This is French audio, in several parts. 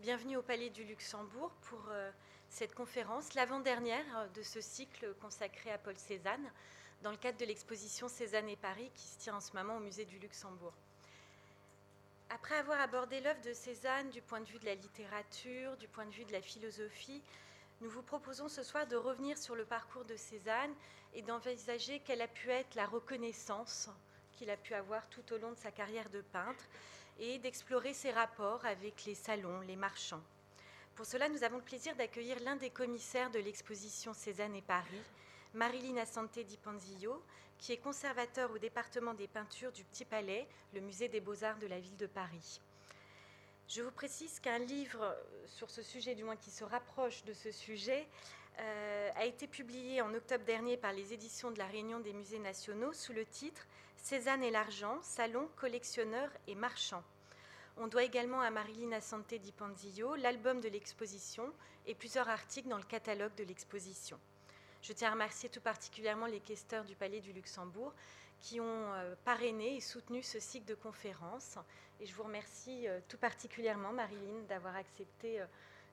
Bienvenue au Palais du Luxembourg pour euh, cette conférence, l'avant-dernière de ce cycle consacré à Paul Cézanne, dans le cadre de l'exposition Cézanne et Paris qui se tient en ce moment au Musée du Luxembourg. Après avoir abordé l'œuvre de Cézanne du point de vue de la littérature, du point de vue de la philosophie, nous vous proposons ce soir de revenir sur le parcours de Cézanne et d'envisager quelle a pu être la reconnaissance qu'il a pu avoir tout au long de sa carrière de peintre et d'explorer ses rapports avec les salons, les marchands. Pour cela, nous avons le plaisir d'accueillir l'un des commissaires de l'exposition Cézanne et Paris, Marilyn Assante Di Panzillo, qui est conservateur au département des peintures du Petit Palais, le musée des beaux-arts de la ville de Paris. Je vous précise qu'un livre sur ce sujet, du moins qui se rapproche de ce sujet, a été publié en octobre dernier par les éditions de la Réunion des musées nationaux sous le titre Cézanne et l'argent, salon, collectionneur et marchand. On doit également à Marilyn Assante Di Panzillo l'album de l'exposition et plusieurs articles dans le catalogue de l'exposition. Je tiens à remercier tout particulièrement les questeurs du Palais du Luxembourg qui ont euh, parrainé et soutenu ce cycle de conférences. Et je vous remercie euh, tout particulièrement, Marilyn, d'avoir accepté euh,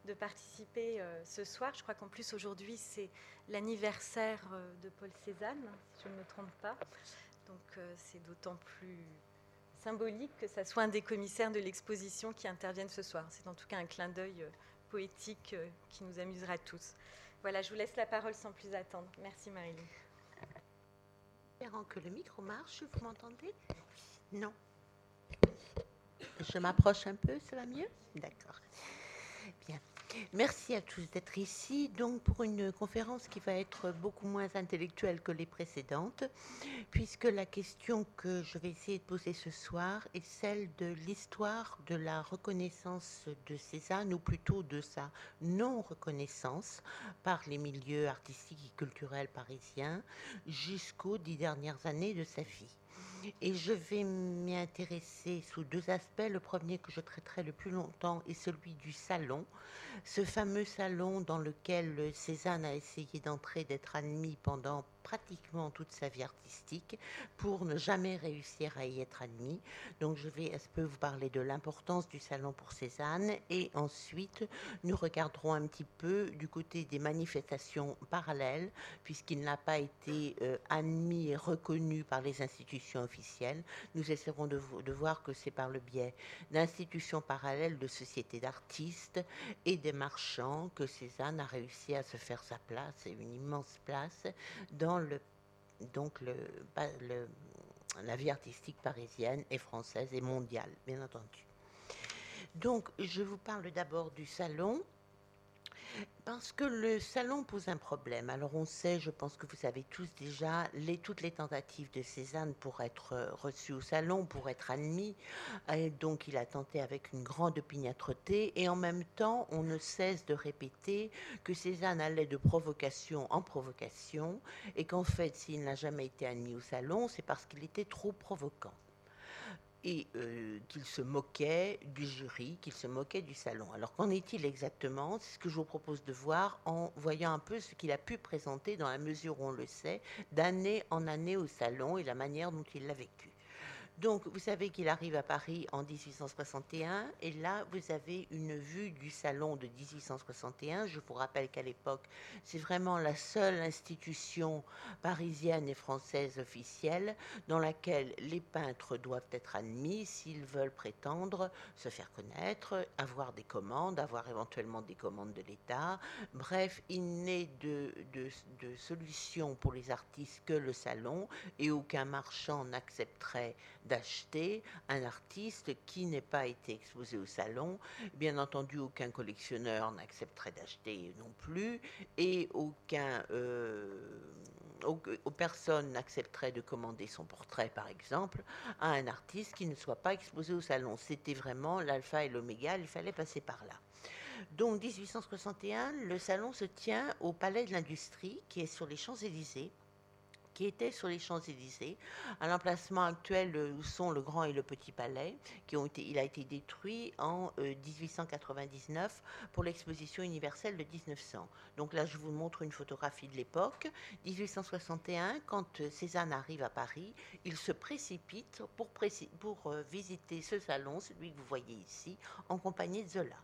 de participer ce soir. Je crois qu'en plus, aujourd'hui, c'est l'anniversaire de Paul Cézanne, si je ne me trompe pas. Donc, c'est d'autant plus symbolique que ça soit un des commissaires de l'exposition qui intervienne ce soir. C'est en tout cas un clin d'œil poétique qui nous amusera tous. Voilà, je vous laisse la parole sans plus attendre. Merci Marilyn. Espérant que le micro marche, vous m'entendez? Non. Je m'approche un peu, ça va mieux? D'accord. Merci à tous d'être ici, donc pour une conférence qui va être beaucoup moins intellectuelle que les précédentes, puisque la question que je vais essayer de poser ce soir est celle de l'histoire de la reconnaissance de Cézanne, ou plutôt de sa non-reconnaissance par les milieux artistiques et culturels parisiens jusqu'aux dix dernières années de sa vie. Et je vais m'y intéresser sous deux aspects. Le premier que je traiterai le plus longtemps est celui du salon. Ce fameux salon dans lequel Cézanne a essayé d'entrer, d'être admis pendant pratiquement toute sa vie artistique pour ne jamais réussir à y être admis. Donc je vais un peu vous parler de l'importance du salon pour Cézanne et ensuite nous regarderons un petit peu du côté des manifestations parallèles puisqu'il n'a pas été euh, admis et reconnu par les institutions officielles. Nous essaierons de, de voir que c'est par le biais d'institutions parallèles, de sociétés d'artistes et des marchands que Cézanne a réussi à se faire sa place et une immense place dans donc la vie artistique parisienne et française et mondiale, bien entendu. Donc, je vous parle d'abord du salon parce que le salon pose un problème. Alors on sait, je pense que vous savez tous déjà, toutes les tentatives de Cézanne pour être euh, reçu au salon, pour être admis. Donc il a tenté avec une grande opiniâtreté. Et en même temps, on ne cesse de répéter que Cézanne allait de provocation en provocation. Et qu'en fait, s'il n'a jamais été admis au salon, c'est parce qu'il était trop provoquant et euh, qu'il se moquait du jury, qu'il se moquait du salon. Alors qu'en est-il exactement? C'est ce que je vous propose de voir en voyant un peu ce qu'il a pu présenter dans la mesure où on le sait, d'année en année au salon et la manière dont il l'a vécu. Donc, vous savez qu'il arrive à Paris en 1861, et là, vous avez une vue du salon de 1861. Je vous rappelle qu'à l'époque, c'est vraiment la seule institution parisienne et française officielle dans laquelle les peintres doivent être admis s'ils veulent prétendre se faire connaître, avoir des commandes, avoir éventuellement des commandes de l'État. Bref, il n'est de, de, de solution pour les artistes que le salon, et aucun marchand n'accepterait d'acheter un artiste qui n'ait pas été exposé au salon. Bien entendu, aucun collectionneur n'accepterait d'acheter non plus, et aucun, euh, personne n'accepterait de commander son portrait, par exemple, à un artiste qui ne soit pas exposé au salon. C'était vraiment l'alpha et l'oméga, il fallait passer par là. Donc 1861, le salon se tient au Palais de l'Industrie, qui est sur les Champs-Élysées qui était sur les Champs-Élysées, à l'emplacement actuel euh, où sont le Grand et le Petit Palais, qui ont été, il a été détruit en euh, 1899 pour l'exposition universelle de 1900. Donc là, je vous montre une photographie de l'époque. 1861, quand euh, Cézanne arrive à Paris, il se précipite pour visiter ce salon, celui que vous voyez ici, en compagnie de Zola.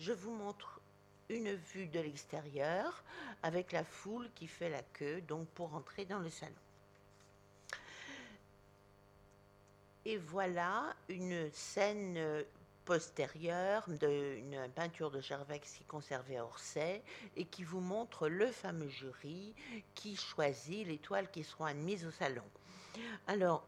Je vous montre une vue de l'extérieur avec la foule qui fait la queue donc pour entrer dans le salon. Et voilà une scène postérieure d'une peinture de Gervex qui conservait à Orsay et qui vous montre le fameux jury qui choisit les toiles qui seront admises au salon. Alors,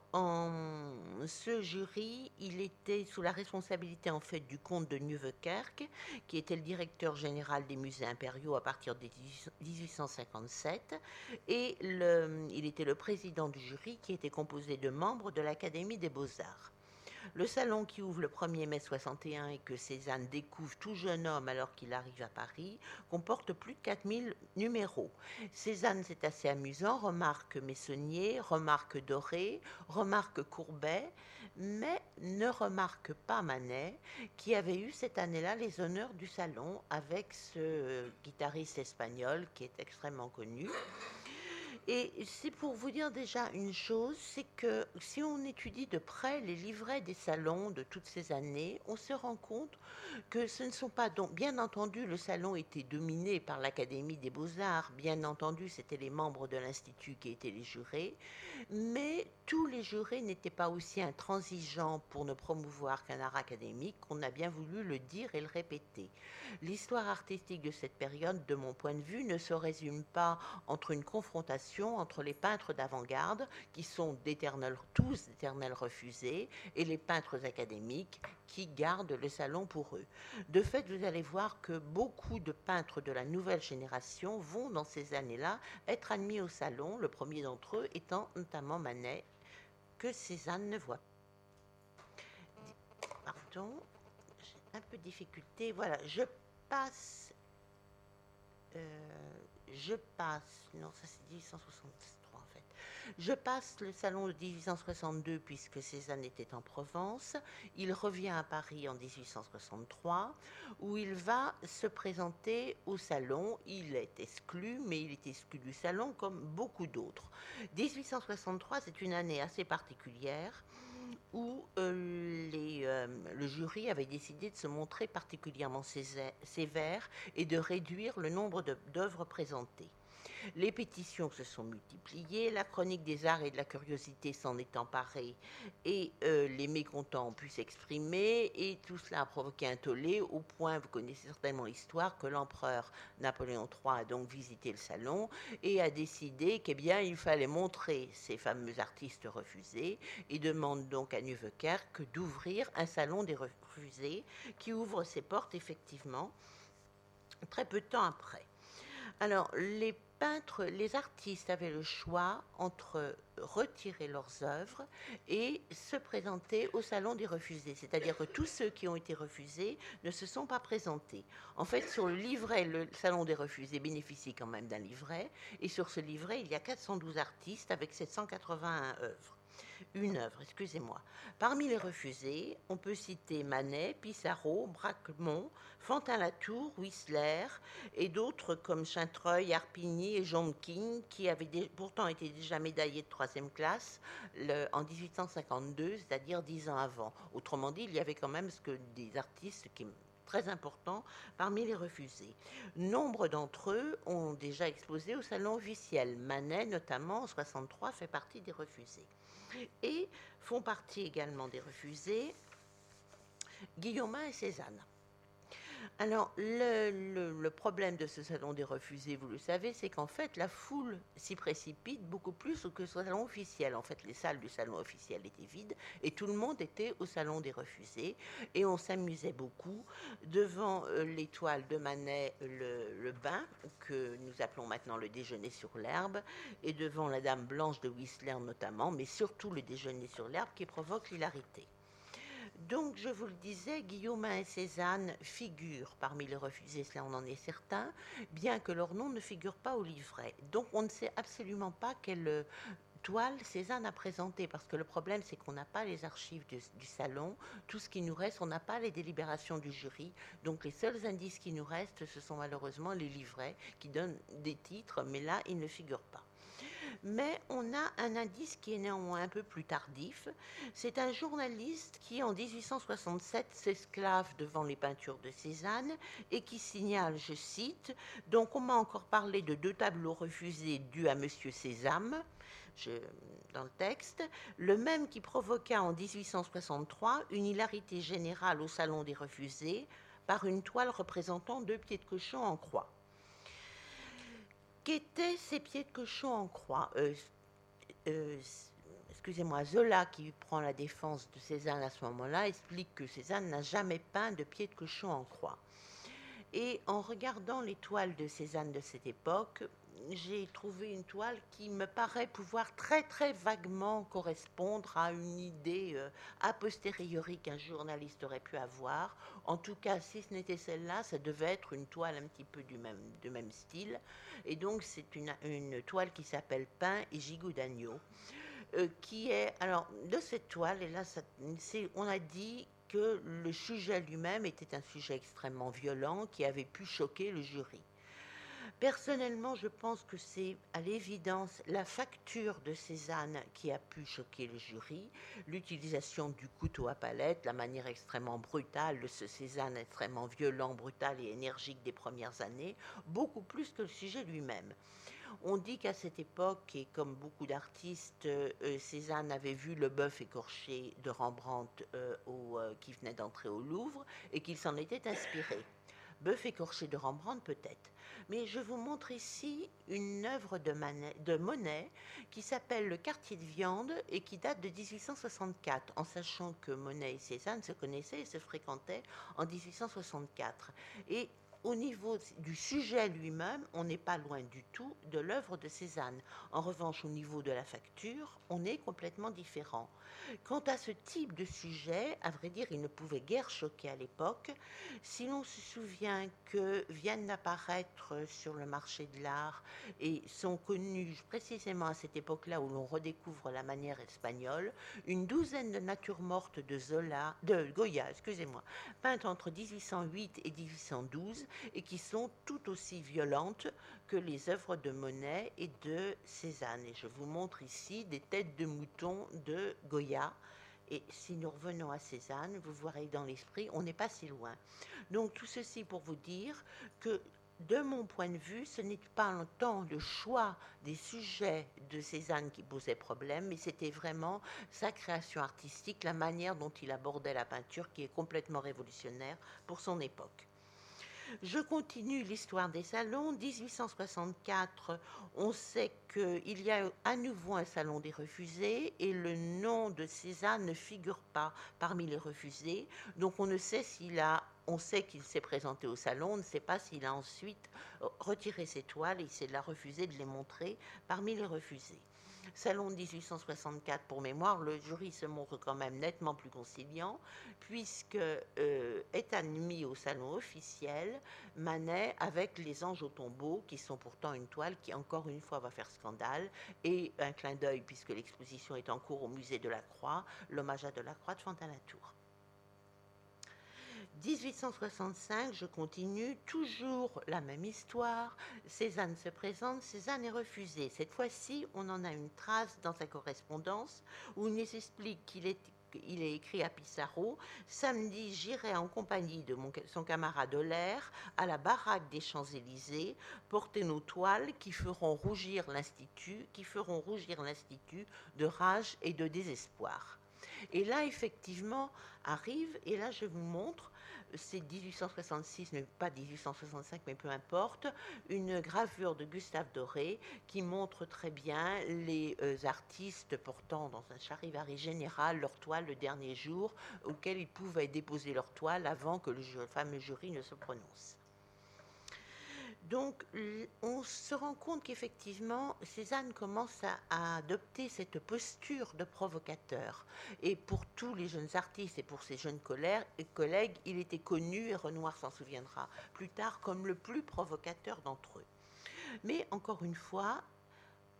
ce jury, il était sous la responsabilité en fait du comte de Nieuwekerk, qui était le directeur général des musées impériaux à partir de 1857, et il était le président du jury qui était composé de membres de l'Académie des beaux-arts. Le salon qui ouvre le 1er mai 61 et que Cézanne découvre tout jeune homme alors qu'il arrive à Paris comporte plus de 4000 numéros. Cézanne, c'est assez amusant, remarque Messonnier, remarque Doré, remarque Courbet, mais ne remarque pas Manet, qui avait eu cette année-là les honneurs du salon avec ce guitariste espagnol qui est extrêmement connu. Et c'est pour vous dire déjà une chose, c'est que si on étudie de près les livrets des salons de toutes ces années, on se rend compte que ce ne sont pas donc, bien entendu, le salon était dominé par l'Académie des beaux-arts, bien entendu, c'était les membres de l'Institut qui étaient les jurés, mais tous les jurés n'étaient pas aussi intransigeants pour ne promouvoir qu'un art académique qu'on a bien voulu le dire et le répéter. L'histoire artistique de cette période, de mon point de vue, ne se résume pas entre une confrontation entre les peintres d'avant-garde, qui sont tous d'éternels refusés, et les peintres académiques, qui gardent le salon pour eux. De fait, vous allez voir que beaucoup de peintres de la nouvelle génération vont, dans ces années-là, être admis au salon, le premier d'entre eux étant notamment Manet, que Cézanne ne voit Pardon, j'ai un peu de difficulté. Voilà, je passe. Euh, je passe, non, ça c'est 1863 en fait. Je passe le salon de 1862 puisque Cézanne était en Provence. Il revient à Paris en 1863 où il va se présenter au salon. Il est exclu, mais il est exclu du salon comme beaucoup d'autres. 1863, c'est une année assez particulière où euh, euh, le jury avait décidé de se montrer particulièrement sévère et de réduire le nombre d'œuvres présentées. Les pétitions se sont multipliées, la chronique des arts et de la curiosité s'en est emparée et euh, les mécontents ont pu s'exprimer et tout cela a provoqué un tollé au point, vous connaissez certainement l'histoire, que l'empereur Napoléon III a donc visité le salon et a décidé qu'il fallait montrer ces fameux artistes refusés et demande donc à Nieuwekerk d'ouvrir un salon des refusés qui ouvre ses portes effectivement très peu de temps après. Alors, les peintres, les artistes avaient le choix entre retirer leurs œuvres et se présenter au salon des refusés. C'est-à-dire que tous ceux qui ont été refusés ne se sont pas présentés. En fait, sur le livret, le salon des refusés bénéficie quand même d'un livret. Et sur ce livret, il y a 412 artistes avec 781 œuvres une œuvre, excusez-moi. Parmi les refusés, on peut citer Manet, Pissarro, Braquemont, Fantin-Latour, Whistler et d'autres comme Chintreuil, Arpigny et Jonkin qui avaient pourtant été déjà médaillés de troisième classe en 1852, c'est-à-dire dix ans avant. Autrement dit, il y avait quand même ce que des artistes qui très importants parmi les refusés. Nombre d'entre eux ont déjà exposé au salon officiel. Manet, notamment, en 63, fait partie des refusés et font partie également des refusés Guillaumin et Cézanne. Alors, le, problème de ce salon des refusés, vous le savez, c'est qu'en fait, la foule s'y précipite beaucoup plus que ce salon officiel. En fait, les salles du salon officiel étaient vides et tout le monde était au salon des refusés. Et on s'amusait beaucoup devant euh, l'étoile de Manet, le, le, bain, que nous appelons maintenant le déjeuner sur l'herbe, et devant la Dame Blanche de Whistler notamment, mais surtout le déjeuner sur l'herbe qui provoque l'hilarité. Donc, je vous le disais, Guillaume et Cézanne figurent parmi les refusés, cela on en est certain, bien que leur nom ne figure pas au livret. Donc, on ne sait absolument pas quelle euh, toile Cézanne a présenté, parce que le problème, c'est qu'on n'a pas les archives du, du, salon. Tout ce qui nous reste, on n'a pas les délibérations du jury. Donc, les seuls indices qui nous restent, ce sont malheureusement les livrets qui donnent des titres, mais là, ils ne figurent pas. Mais on a un indice qui est néanmoins un peu plus tardif. C'est un journaliste qui, en 1867, s'esclave devant les peintures de Cézanne et qui signale, je cite, Donc on m'a encore parlé de deux tableaux refusés dus à Monsieur Cézanne. dans le texte, le même qui provoqua en 1863 une hilarité générale au Salon des refusés par une toile représentant deux pieds de cochon en croix. Qu'étaient ces pieds de cochon en croix euh, euh, Excusez-moi, Zola, qui prend la défense de Cézanne à ce moment-là, explique que Cézanne n'a jamais peint de pieds de cochon en croix. Et en regardant les toiles de Cézanne de cette époque, j'ai trouvé une toile qui me paraît pouvoir très très vaguement correspondre à une idée euh, a posteriori qu'un journaliste aurait pu avoir. En tout cas, si ce n'était celle-là, ça devait être une toile un petit peu du même, style. Et donc c'est une, toile qui s'appelle Pain et gigot d'agneau. Euh, qui est alors de cette toile et là on a dit que le sujet lui-même était un sujet extrêmement violent qui avait pu choquer le jury. Personnellement, je pense que c'est à l'évidence la facture de Cézanne qui a pu choquer le jury, l'utilisation du couteau à palette, la manière extrêmement brutale de ce Cézanne extrêmement violent, brutal et énergique des premières années, beaucoup plus que le sujet lui-même. On dit qu'à cette époque, et comme beaucoup d'artistes, euh, Cézanne avait vu le bœuf écorché de Rembrandt euh, euh, qui venait d'entrer au Louvre et qu'il s'en était inspiré. Bœuf écorché de Rembrandt peut-être. Mais je vous montre ici une œuvre de, Monet qui s'appelle Le quartier de viande et qui date de 1864, en sachant que Monet et Cézanne se connaissaient et se fréquentaient en 1864. Et au niveau du sujet lui-même, on n'est pas loin du tout de l'œuvre de Cézanne. En revanche, au niveau de la facture, on est complètement différent. Quant à ce type de sujet, à vrai dire, il ne pouvait guère choquer à l'époque. Si l'on se souvient que viennent d'apparaître sur le marché de l'art et sont connus précisément à cette époque-là où l'on redécouvre la manière espagnole, une douzaine de natures mortes de Zola, de Goya, excusez-moi, peintes entre 1808 et 1812 et qui sont tout aussi violentes que les œuvres de Monet et de Cézanne. Et je vous montre ici des têtes de mouton de Goya. Et si nous revenons à Cézanne, vous verrez dans l'esprit, on n'est pas si loin. Donc tout ceci pour vous dire que de mon point de vue, ce n'est pas tant le choix des sujets de Cézanne qui posait problème, mais c'était vraiment sa création artistique, la manière dont il abordait la peinture qui est complètement révolutionnaire pour son époque. Je continue l'histoire des salons. 1864, on sait qu'il y a à nouveau un salon des refusés et le nom de Cézanne ne figure pas parmi les refusés. Donc on ne sait s'il a on sait qu'il s'est présenté au salon, on ne sait pas s'il a ensuite retiré ses toiles et s'il a refusé de les montrer parmi les refusés. Salon 1864 pour mémoire, le jury se montre quand même nettement plus conciliant, puisque euh, est admis au salon officiel Manet avec les anges au tombeau, qui sont pourtant une toile qui encore une fois va faire scandale, et un clin d'œil, puisque l'exposition est en cours au musée de la Croix, l'hommage à Delacroix de Fontaine-la-Tour. 1865, je continue, toujours la même histoire. Cézanne se présente, Cézanne est refusée. Cette fois-ci, on en a une trace dans sa correspondance où il nous explique qu'il est il est écrit à Pissarro Samedi, j'irai en compagnie de mon, son camarade Olaire à la baraque des Champs-Élysées porter nos toiles qui feront rougir l'Institut, qui feront rougir l'Institut de rage et de désespoir. Et là, effectivement, arrive, et là, je vous montre c'est 1866, mais pas 1865, mais peu importe, une gravure de Gustave Doré qui montre très bien les euh, artistes portant dans un charivari général leur toile le dernier jour auquel ils pouvaient déposer leur toile avant que le fameux jury ne se prononce. Donc, on se rend compte qu'effectivement, Cézanne commence à, adopter cette posture de provocateur. Et pour tous les jeunes artistes et pour ses jeunes collègues, il était connu, et Renoir s'en souviendra plus tard, comme le plus provocateur d'entre eux. Mais encore une fois,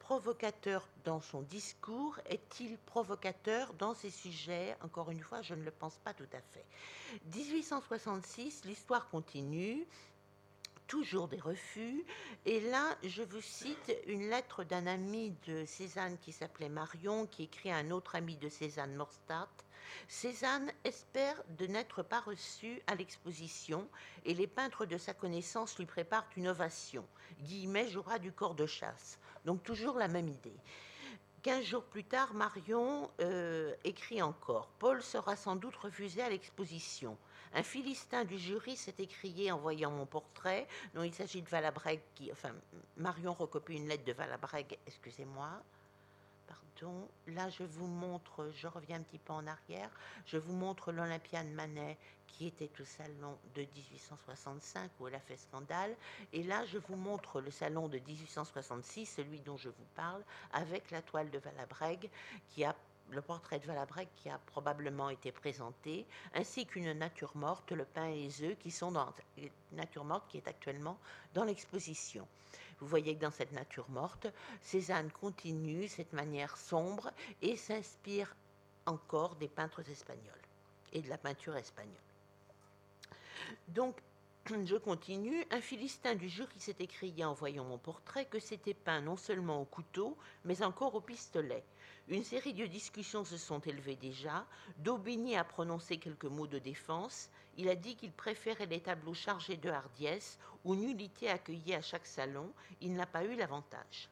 provocateur dans son discours Est-il provocateur dans ses sujets? Encore une fois, je ne le pense pas tout à fait. 1866, l'histoire continue toujours des refus. Et là, je vous cite une lettre d'un ami de Cézanne qui s'appelait Marion, qui écrit à un autre ami de Cézanne, Morstadt. Cézanne espère de n'être pas reçu à l'exposition et les peintres de sa connaissance lui préparent une ovation. Guillemet jouera du corps de chasse. Donc toujours la même idée. Quinze jours plus tard, Marion euh, écrit encore Paul sera sans doute refusé à l'exposition. Un Philistin du jury s'est écrié en voyant mon portrait, dont il s'agit de Valabrègue, qui, enfin, Marion recopie une lettre de Valabrègue, excusez-moi. Pardon, là je vous montre, je reviens un petit peu en arrière, je vous montre l'Olympiade Manet qui était au salon de 1865 où elle a fait scandale. Et là, je vous montre le salon de 1866, celui dont je vous parle, avec la toile de Valabrègue qui a le portrait de Valabrègue qui a probablement été présenté, ainsi qu'une nature morte, le pain et les œufs, qui sont dans nature morte qui est actuellement dans l'exposition. Vous voyez que dans cette nature morte, Cézanne continue cette manière sombre et s'inspire encore des peintres espagnols et de la peinture espagnole. Donc, je continue. Un Philistin du jury s'est écrié en voyant mon portrait que c'était peint non seulement au couteau, mais encore au pistolet. Une série de discussions se sont élevées déjà. Daubigny a prononcé quelques mots de défense. Il a dit qu'il préférait les tableaux chargés de hardiesse ou nullité accueillie à chaque salon. Il n'a pas eu l'avantage.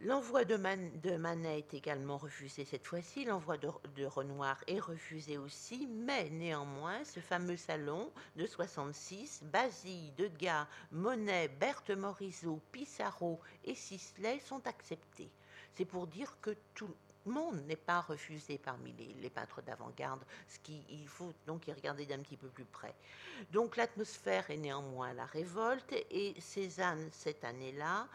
L'envoi de, Manet est également refusé cette fois-ci, l'envoi de, Renoir est refusé aussi, mais néanmoins, ce fameux salon de 66, Basile, Degas, Monet, Berthe Morisot, Pissarro et Sisley sont acceptés. C'est pour dire que tout, monde n'est pas refusé parmi les, peintres d'avant-garde, ce qu'il faut donc y regarder d'un petit peu plus près. Donc l'atmosphère est néanmoins la révolte et Cézanne, cette année-là,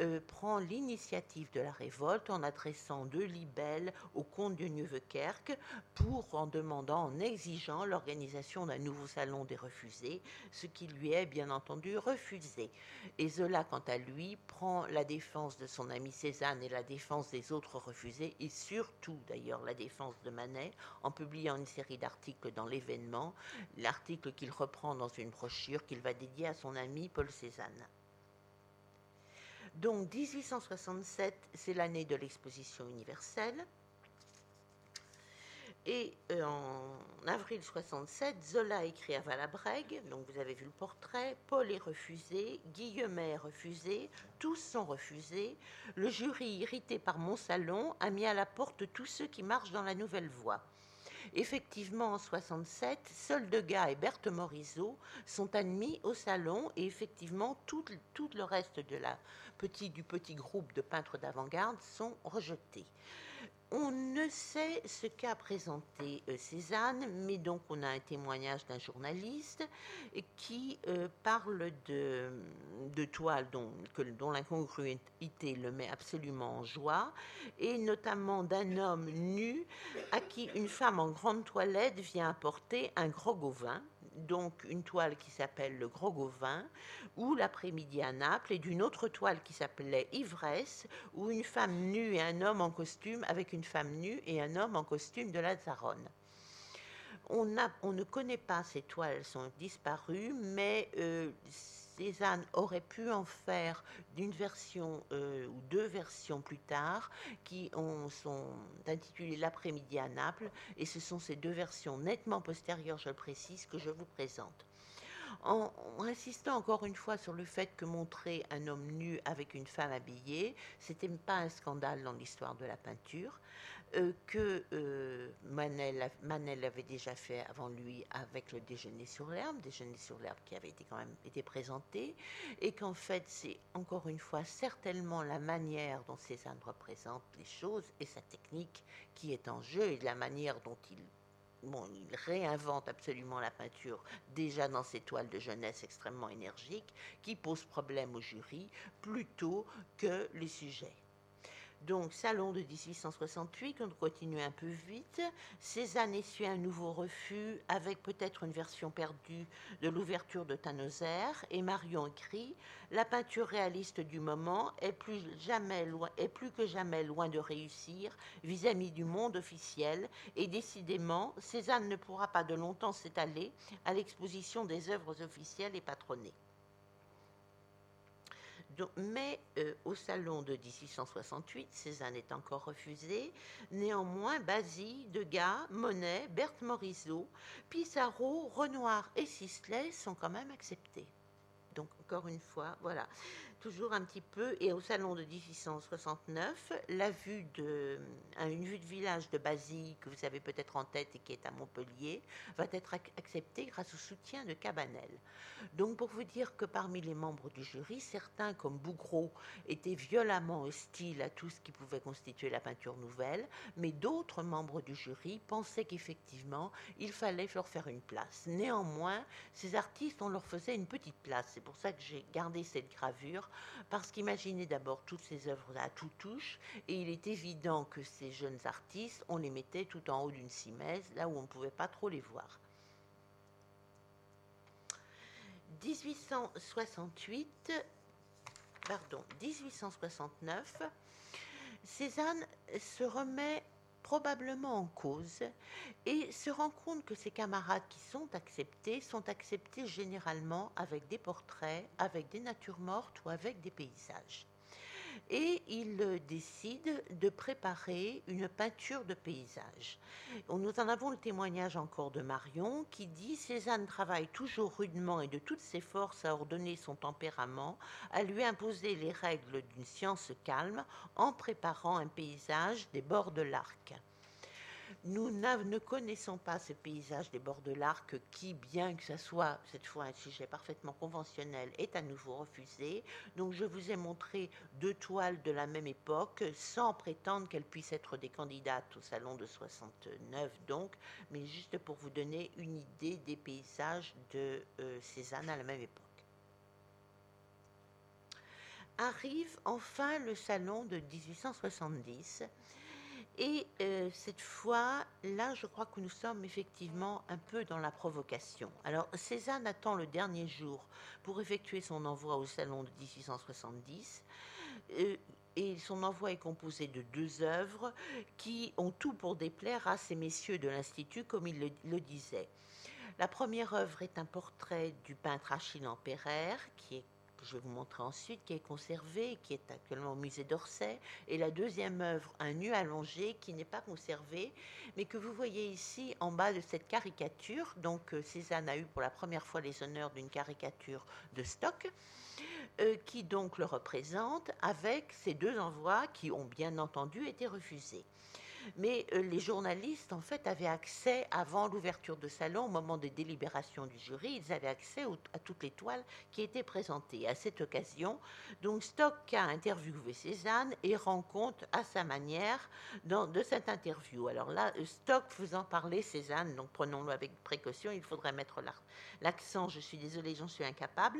euh, prend l'initiative de la révolte en adressant deux libelles au comte de Neuvekerque pour en demandant, en exigeant l'organisation d'un nouveau salon des refusés, ce qui lui est bien entendu refusé. Et Zola, quant à lui, prend la défense de son ami Cézanne et la défense des autres refusés surtout d'ailleurs la défense de Manet en publiant une série d'articles dans l'événement, l'article qu'il reprend dans une brochure qu'il va dédier à son ami Paul Cézanne. Donc 1867, c'est l'année de l'exposition universelle. Et euh, en avril 67, Zola écrit à Valabrègue, donc vous avez vu le portrait, Paul est refusé, Guillemet est refusé, tous sont refusés. Le jury, irrité par mon salon, a mis à la porte tous ceux qui marchent dans la nouvelle voie. Effectivement, en 67, seuls Degas et Berthe Morisot sont admis au salon et effectivement, tout, le reste du petit groupe de peintres d'avant-garde sont rejetés. On ne sait ce qu'a présenté euh, Cézanne, mais donc on a un témoignage d'un journaliste qui euh, parle de, toiles dont, l'incongruité le met absolument en joie, et notamment d'un homme nu à qui une femme en grande toilette vient apporter un grog au vin donc une toile qui s'appelle Le Gros Gauvin, ou L'après-midi à Naples, et d'une autre toile qui s'appelait Ivresse, où une femme nue et un homme en costume, avec une femme nue et un homme en costume de Lazarone. On, on ne connaît pas ces toiles, elles sont disparues, mais euh, Cézanne aurait pu en faire d'une version euh, ou deux versions plus tard qui ont, sont intitulées L'après-midi à Naples et ce sont ces deux versions nettement postérieures, je le précise, que je vous présente. En, insistant encore une fois sur le fait que montrer un homme nu avec une femme habillée, c'était pas un scandale dans l'histoire de la peinture. Euh, que euh, Manel, avait déjà fait avant lui avec le déjeuner sur l'herbe, déjeuner sur l'herbe qui avait été quand même été présenté, et qu'en fait c'est encore une fois certainement la manière dont Cézanne représente les choses et sa technique qui est en jeu et la manière dont il Il réinvente absolument la peinture déjà dans ses toiles de jeunesse extrêmement énergiques qui posent problème au jury plutôt que les sujets. Donc, salon de 1868, on continue un peu vite. Cézanne essuie un nouveau refus avec peut-être une version perdue de l'ouverture de Tannhauser. Et Marion écrit La peinture réaliste du moment est plus, que jamais loin de réussir vis-à-vis du monde officiel. Et décidément, Cézanne ne pourra pas de longtemps s'étaler à l'exposition des œuvres officielles et patronnées mais euh, au salon de 1668, Cézanne est encore refusé. Néanmoins, Basile, Degas, Monet, Berthe Morisot, Pissarro, Renoir et Sisley sont quand même acceptés. Donc, encore une fois, voilà toujours un petit peu, et au salon de 1869, la vue de, une vue de village de Basile, que vous avez peut-être en tête et qui est à Montpellier, va être acceptée grâce au soutien de Cabanel. Donc pour vous dire que parmi les membres du jury, certains comme Bougreau étaient violemment hostiles à tout ce qui pouvait constituer la peinture nouvelle, mais d'autres membres du jury pensaient qu'effectivement, il fallait leur faire une place. Néanmoins, ces artistes, on leur faisait une petite place. C'est pour ça que j'ai gardé cette gravure parce qu'imaginez d'abord toutes ces œuvres à tout touche, et il est évident que ces jeunes artistes, on les mettait tout en haut d'une cimèse, là où on ne pouvait pas trop les voir. 1868, pardon, 1869, Cézanne se remet probablement en cause et se rend compte que ses camarades qui sont acceptés sont acceptés généralement avec des portraits, avec des natures mortes ou avec des paysages et il décide de préparer une peinture de paysage. Nous en avons le témoignage encore de Marion qui dit Cézanne travaille toujours rudement et de toutes ses forces à ordonner son tempérament, à lui imposer les règles d'une science calme en préparant un paysage des bords de l'arc. Nous ne connaissons pas ce paysage des bords de l'Arc qui, bien que ce soit cette fois un sujet parfaitement conventionnel, est à nouveau refusé. Donc je vous ai montré deux toiles de la même époque sans prétendre qu'elles puissent être des candidates au salon de 69 donc, mais juste pour vous donner une idée des paysages de euh, Cézanne à la même époque. Arrive enfin le salon de 1870 et euh, cette fois, là, je crois que nous sommes effectivement un peu dans la provocation. Alors, Cézanne attend le dernier jour pour effectuer son envoi au salon de 1870. Euh, et son envoi est composé de deux œuvres qui ont tout pour déplaire à ces messieurs de l'Institut, comme il le, disait. La première œuvre est un portrait du peintre Achille Ampéraire, qui est je vais vous montrer ensuite, qui est conservé, qui est actuellement au musée d'Orsay, et la deuxième œuvre, un nu allongé, qui n'est pas conservé, mais que vous voyez ici en bas de cette caricature. Donc euh, Cézanne a eu pour la première fois les honneurs d'une caricature de stock. Euh, qui donc le représente avec ces deux envois qui ont bien entendu été refusés mais euh, les journalistes, en fait, avaient accès, avant l'ouverture de salon, au moment des délibérations du jury, ils avaient accès à toutes les toiles qui étaient présentées. À cette occasion, donc Stock a interviewé Cézanne et rend compte à sa manière de cette interview. Alors là, Stock faisant parler Cézanne, donc prenons-le avec précaution, il faudrait mettre l'accent, je suis désolée, j'en suis incapable.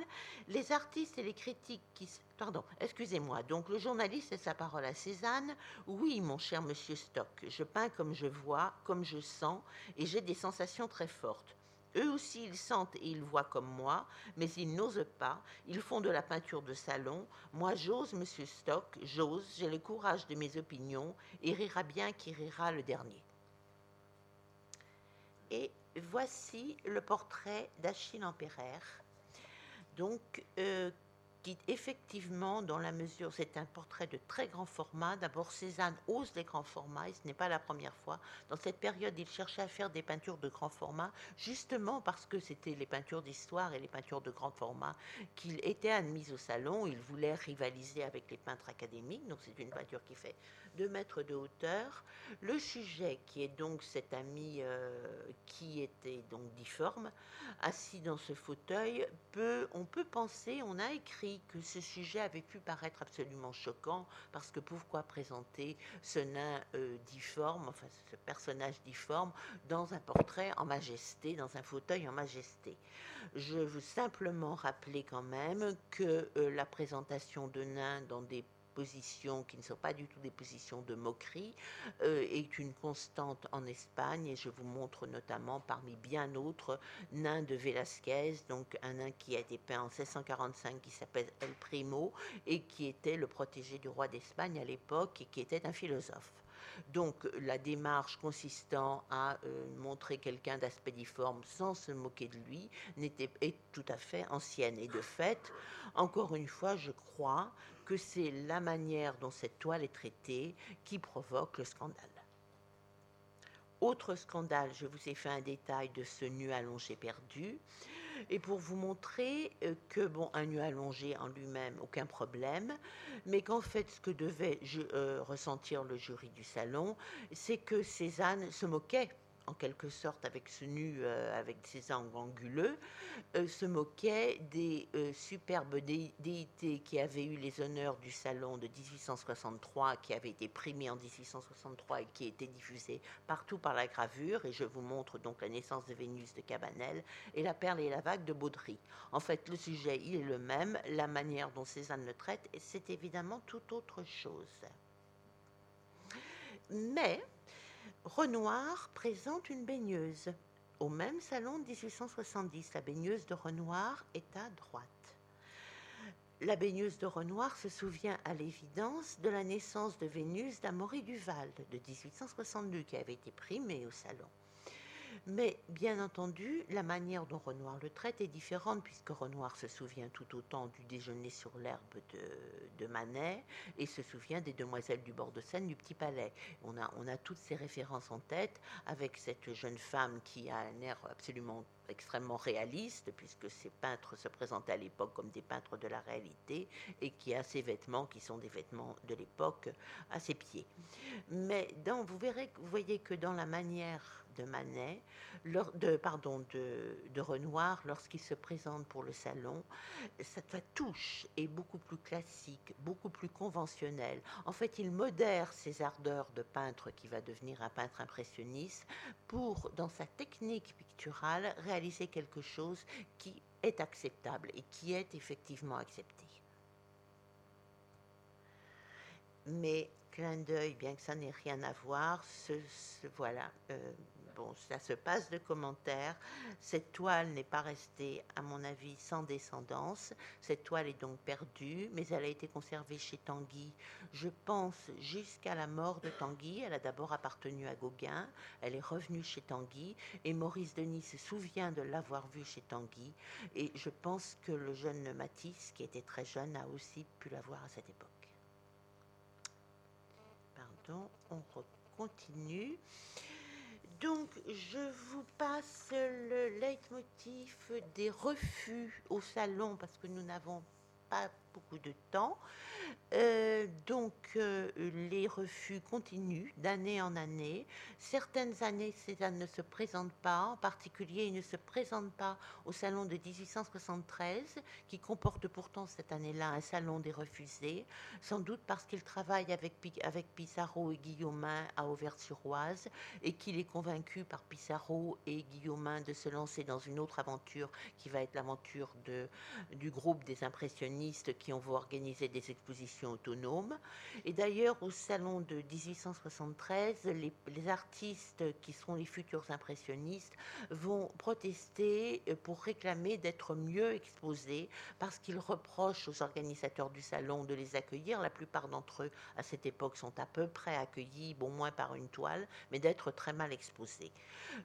Les artistes et les critiques qui Pardon, excusez-moi. Donc le journaliste laisse sa parole à Cézanne. Oui, mon cher monsieur Stock, je peins comme je vois, comme je sens, et j'ai des sensations très fortes. Eux aussi, ils sentent et ils voient comme moi, mais ils n'osent pas. Ils font de la peinture de salon. Moi, j'ose, monsieur Stock, j'ose, j'ai le courage de mes opinions, et rira bien qui rira le dernier. Et voici le portrait d'Achille Ampéraire, donc, euh, effectivement, dans la mesure, c'est un portrait de très grand format. D'abord, Cézanne ose les grands formats, et ce n'est pas la première fois. Dans cette période, il cherchait à faire des peintures de grand format, justement parce que c'était les peintures d'histoire et les peintures de grand format qu'il était admis au salon. Il voulait rivaliser avec les peintres académiques, donc c'est une peinture qui fait 2 mètres de hauteur. Le sujet, qui est donc cet ami euh, qui était donc difforme, assis dans ce fauteuil, on peut penser, on a écrit que ce sujet avait pu paraître absolument choquant, parce que pourquoi présenter ce nain euh, difforme, enfin ce personnage difforme, dans un portrait en majesté, dans un fauteuil en majesté? Je veux simplement rappeler quand même que euh, la présentation de nains dans des positions qui ne sont pas du tout des positions de moquerie est une constante en Espagne et je vous montre notamment parmi bien d'autres nain de Velázquez, donc un nain qui a été peint en 1645 qui s'appelle El Primo et qui était le protégé du roi d'Espagne à l'époque et qui était un philosophe. Donc la démarche consistant à euh, montrer quelqu'un d'aspect difforme sans se moquer de lui n'était est tout à fait ancienne. Et de fait, encore une fois, je crois que c'est la manière dont cette toile est traitée qui provoque le scandale. Autre scandale, je vous ai fait un détail de ce nu allongé perdu. Et pour vous montrer euh, que, bon, un nu allongé en lui-même, aucun problème, mais qu'en fait, ce que devait euh, ressentir le jury du salon, c'est que Cézanne se moquait en quelque sorte avec ce nu, euh, avec ses angles anguleux, euh, se moquait des euh, superbes déités qui avaient eu les honneurs du salon de 1863, qui avaient été primés en 1863 et qui étaient diffusés partout par la gravure. Et je vous montre donc la naissance de Vénus de Cabanel et la perle et la vague de Baudry. En fait, le sujet, il est le même. La manière dont Cézanne le traite, c'est évidemment tout autre chose. Mais Renoir présente une baigneuse. Au même salon de 1870, la baigneuse de Renoir est à droite. La baigneuse de Renoir se souvient à l'évidence de la naissance de Vénus d'Amaury Duval de 1862 qui avait été primée au salon. Mais bien entendu, la manière dont Renoir le traite est différente, puisque Renoir se souvient tout autant du déjeuner sur l'herbe de, Manet et se souvient des demoiselles du bord de Seine du Petit Palais. On a, on a toutes ces références en tête avec cette jeune femme qui a un air absolument extrêmement réaliste, puisque ces peintres se présentaient à l'époque comme des peintres de la réalité, et qui a ses vêtements qui sont des vêtements de l'époque à ses pieds. Mais dans, vous verrez, vous voyez que dans la manière de Manet, de, pardon, de, Renoir, lorsqu'il se présente pour le salon, sa touche est beaucoup plus classique, beaucoup plus conventionnelle. En fait, il modère ses ardeurs de peintre qui va devenir un peintre impressionniste pour, dans sa technique picturale, réaliser quelque chose qui est acceptable et qui est effectivement accepté. Mais clin d'œil, bien que ça n'ait rien à voir, ce, voilà, euh, bon, ça se passe de commentaires. Cette toile n'est pas restée, à mon avis, sans descendance. Cette toile est donc perdue, mais elle a été conservée chez Tanguy, je pense, jusqu'à la mort de Tanguy. Elle a d'abord appartenu à Gauguin, elle est revenue chez Tanguy, et Maurice Denis se souvient de l'avoir vue chez Tanguy. Et je pense que le jeune Matisse, qui était très jeune, a aussi pu la voir à cette époque. Pardon, on continue. Donc, je vous passe le leitmotiv des refus au salon parce que nous n'avons pas beaucoup de temps. Euh, donc, euh, les refus continuent d'année en année. Certaines années, Cézanne ne se présente pas. En particulier, il ne se présente pas au salon de 1873, qui comporte pourtant cette année-là un salon des refusés, sans doute parce qu'il travaille avec, avec Pissarro et Guillaumin à Auvers-sur-Oise et qu'il est convaincu par Pissarro et Guillaumin de se lancer dans une autre aventure qui va être l'aventure du groupe des impressionnistes qui ont organisé des expositions autonomes. Et d'ailleurs, au salon de 1873, les, artistes qui seront les futurs impressionnistes vont protester pour réclamer d'être mieux exposés parce qu'ils reprochent aux organisateurs du salon de les accueillir. La plupart d'entre eux, à cette époque, sont à peu près accueillis, bon moins par une toile, mais d'être très mal exposés.